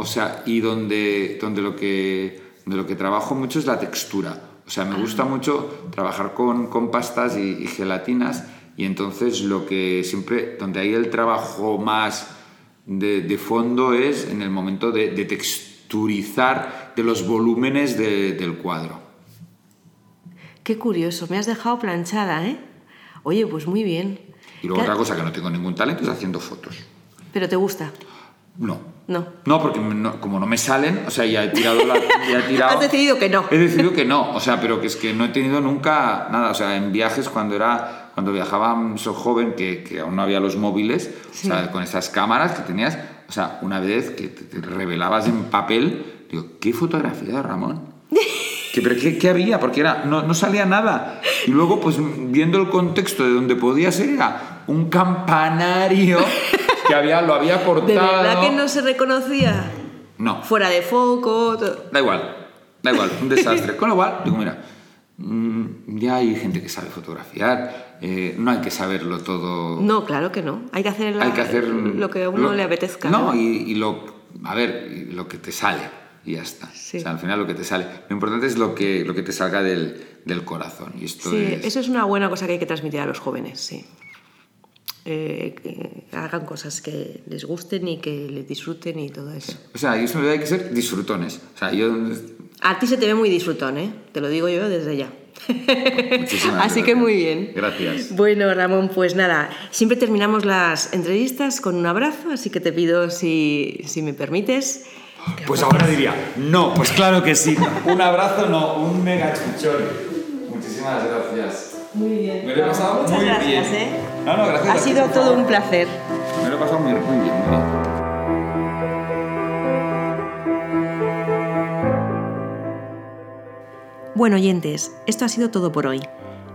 O sea, y donde, donde, lo, que, donde lo que trabajo mucho es la textura. O sea, me gusta mucho trabajar con, con pastas y, y gelatinas y entonces lo que siempre, donde hay el trabajo más de, de fondo es en el momento de, de texturizar de los volúmenes de- del cuadro. Qué curioso, me has dejado planchada, ¿eh? Oye, pues muy bien. Y luego ¿Qué- otra cosa que no tengo ningún talento es haciendo fotos. ¿Pero te gusta? No. No. No, porque no- como no me salen, o sea, ya he tirado la... Ya he tirado, Has decidido que no. He decidido que no, o sea, pero que es que no he tenido nunca nada, o sea, en viajes cuando era, cuando viajaba so joven, que, que aún no había los móviles, Sí. o sea, con esas cámaras que tenías, o sea, una vez que te, te revelabas en papel, digo, ¿qué fotografía, Ramón? ¿Qué, pero qué, qué había? Porque era, no, no salía nada. Y luego, pues viendo el contexto de donde podía ser, era un campanario que había, lo había cortado. ¿De verdad que no se reconocía? No. Fuera de foco. todo. Da igual, da igual, un desastre. Con lo cual, digo, mira, mm, ya hay gente que sabe fotografiar, eh, no hay que saberlo todo. No, claro que no. Hay que hacer, la- hay que hacer lo que a uno lo- le apetezca. No, y, y lo, a ver, lo que te sale y ya está. Sí. O sea, al final lo que te sale. Lo importante es lo que, lo que te salga del, del corazón. Y esto Sí, es... eso es una buena cosa que hay que transmitir a los jóvenes, sí. Eh, que hagan cosas que les gusten y que les disfruten y todo eso. O sea, y eso hay que ser disfrutones. O sea, yo... A ti se te ve muy disfrutón, ¿eh? Te lo digo yo desde ya. Muchísimas Así que gracias. muy bien. Gracias. Bueno, Ramón, pues nada, siempre terminamos las entrevistas con un abrazo, así que te pido si, si me permites. Pues ahora diría, no, pues claro que sí. Un abrazo, no, un mega chuchón. Muchísimas gracias. Muy bien. Me lo he pasado Muchas muy gracias, bien. ¿eh? No, no, gracias. Ha sido todo un placer. Me lo he pasado muy, muy bien, muy bien. Bueno, oyentes, esto ha sido todo por hoy.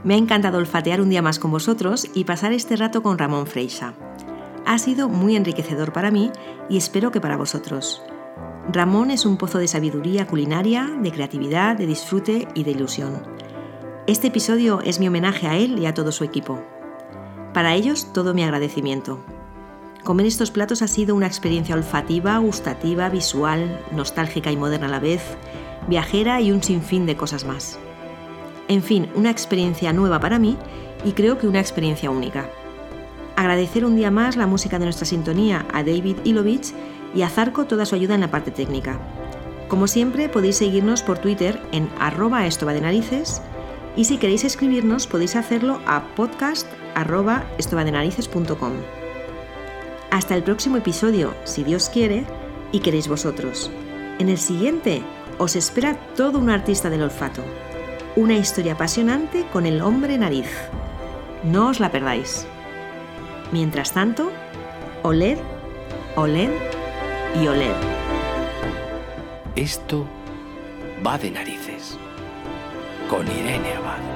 Me ha encantado olfatear un día más con vosotros y pasar este rato con Ramón Freixa. Ha sido muy enriquecedor para mí y espero que para vosotros. Ramón es un pozo de sabiduría culinaria, de creatividad, de disfrute y de ilusión. Este episodio es mi homenaje a él y a todo su equipo. Para ellos, todo mi agradecimiento. Comer estos platos ha sido una experiencia olfativa, gustativa, visual, nostálgica y moderna a la vez, viajera y un sinfín de cosas más. En fin, una experiencia nueva para mí y creo que una experiencia única. Agradecer un día más la música de nuestra sintonía a David Ilovich y a Zarco toda su ayuda en la parte técnica. Como siempre, podéis seguirnos por Twitter en arroba esto va de narices y si queréis escribirnos podéis hacerlo a podcast arroba estovadenarices.com. Hasta el próximo episodio, si Dios quiere, y queréis vosotros. En el siguiente os espera todo un artista del olfato. Una historia apasionante con el hombre nariz. No os la perdáis. Mientras tanto, oled, oled y oled. Esto va de narices. Con Irene Abad.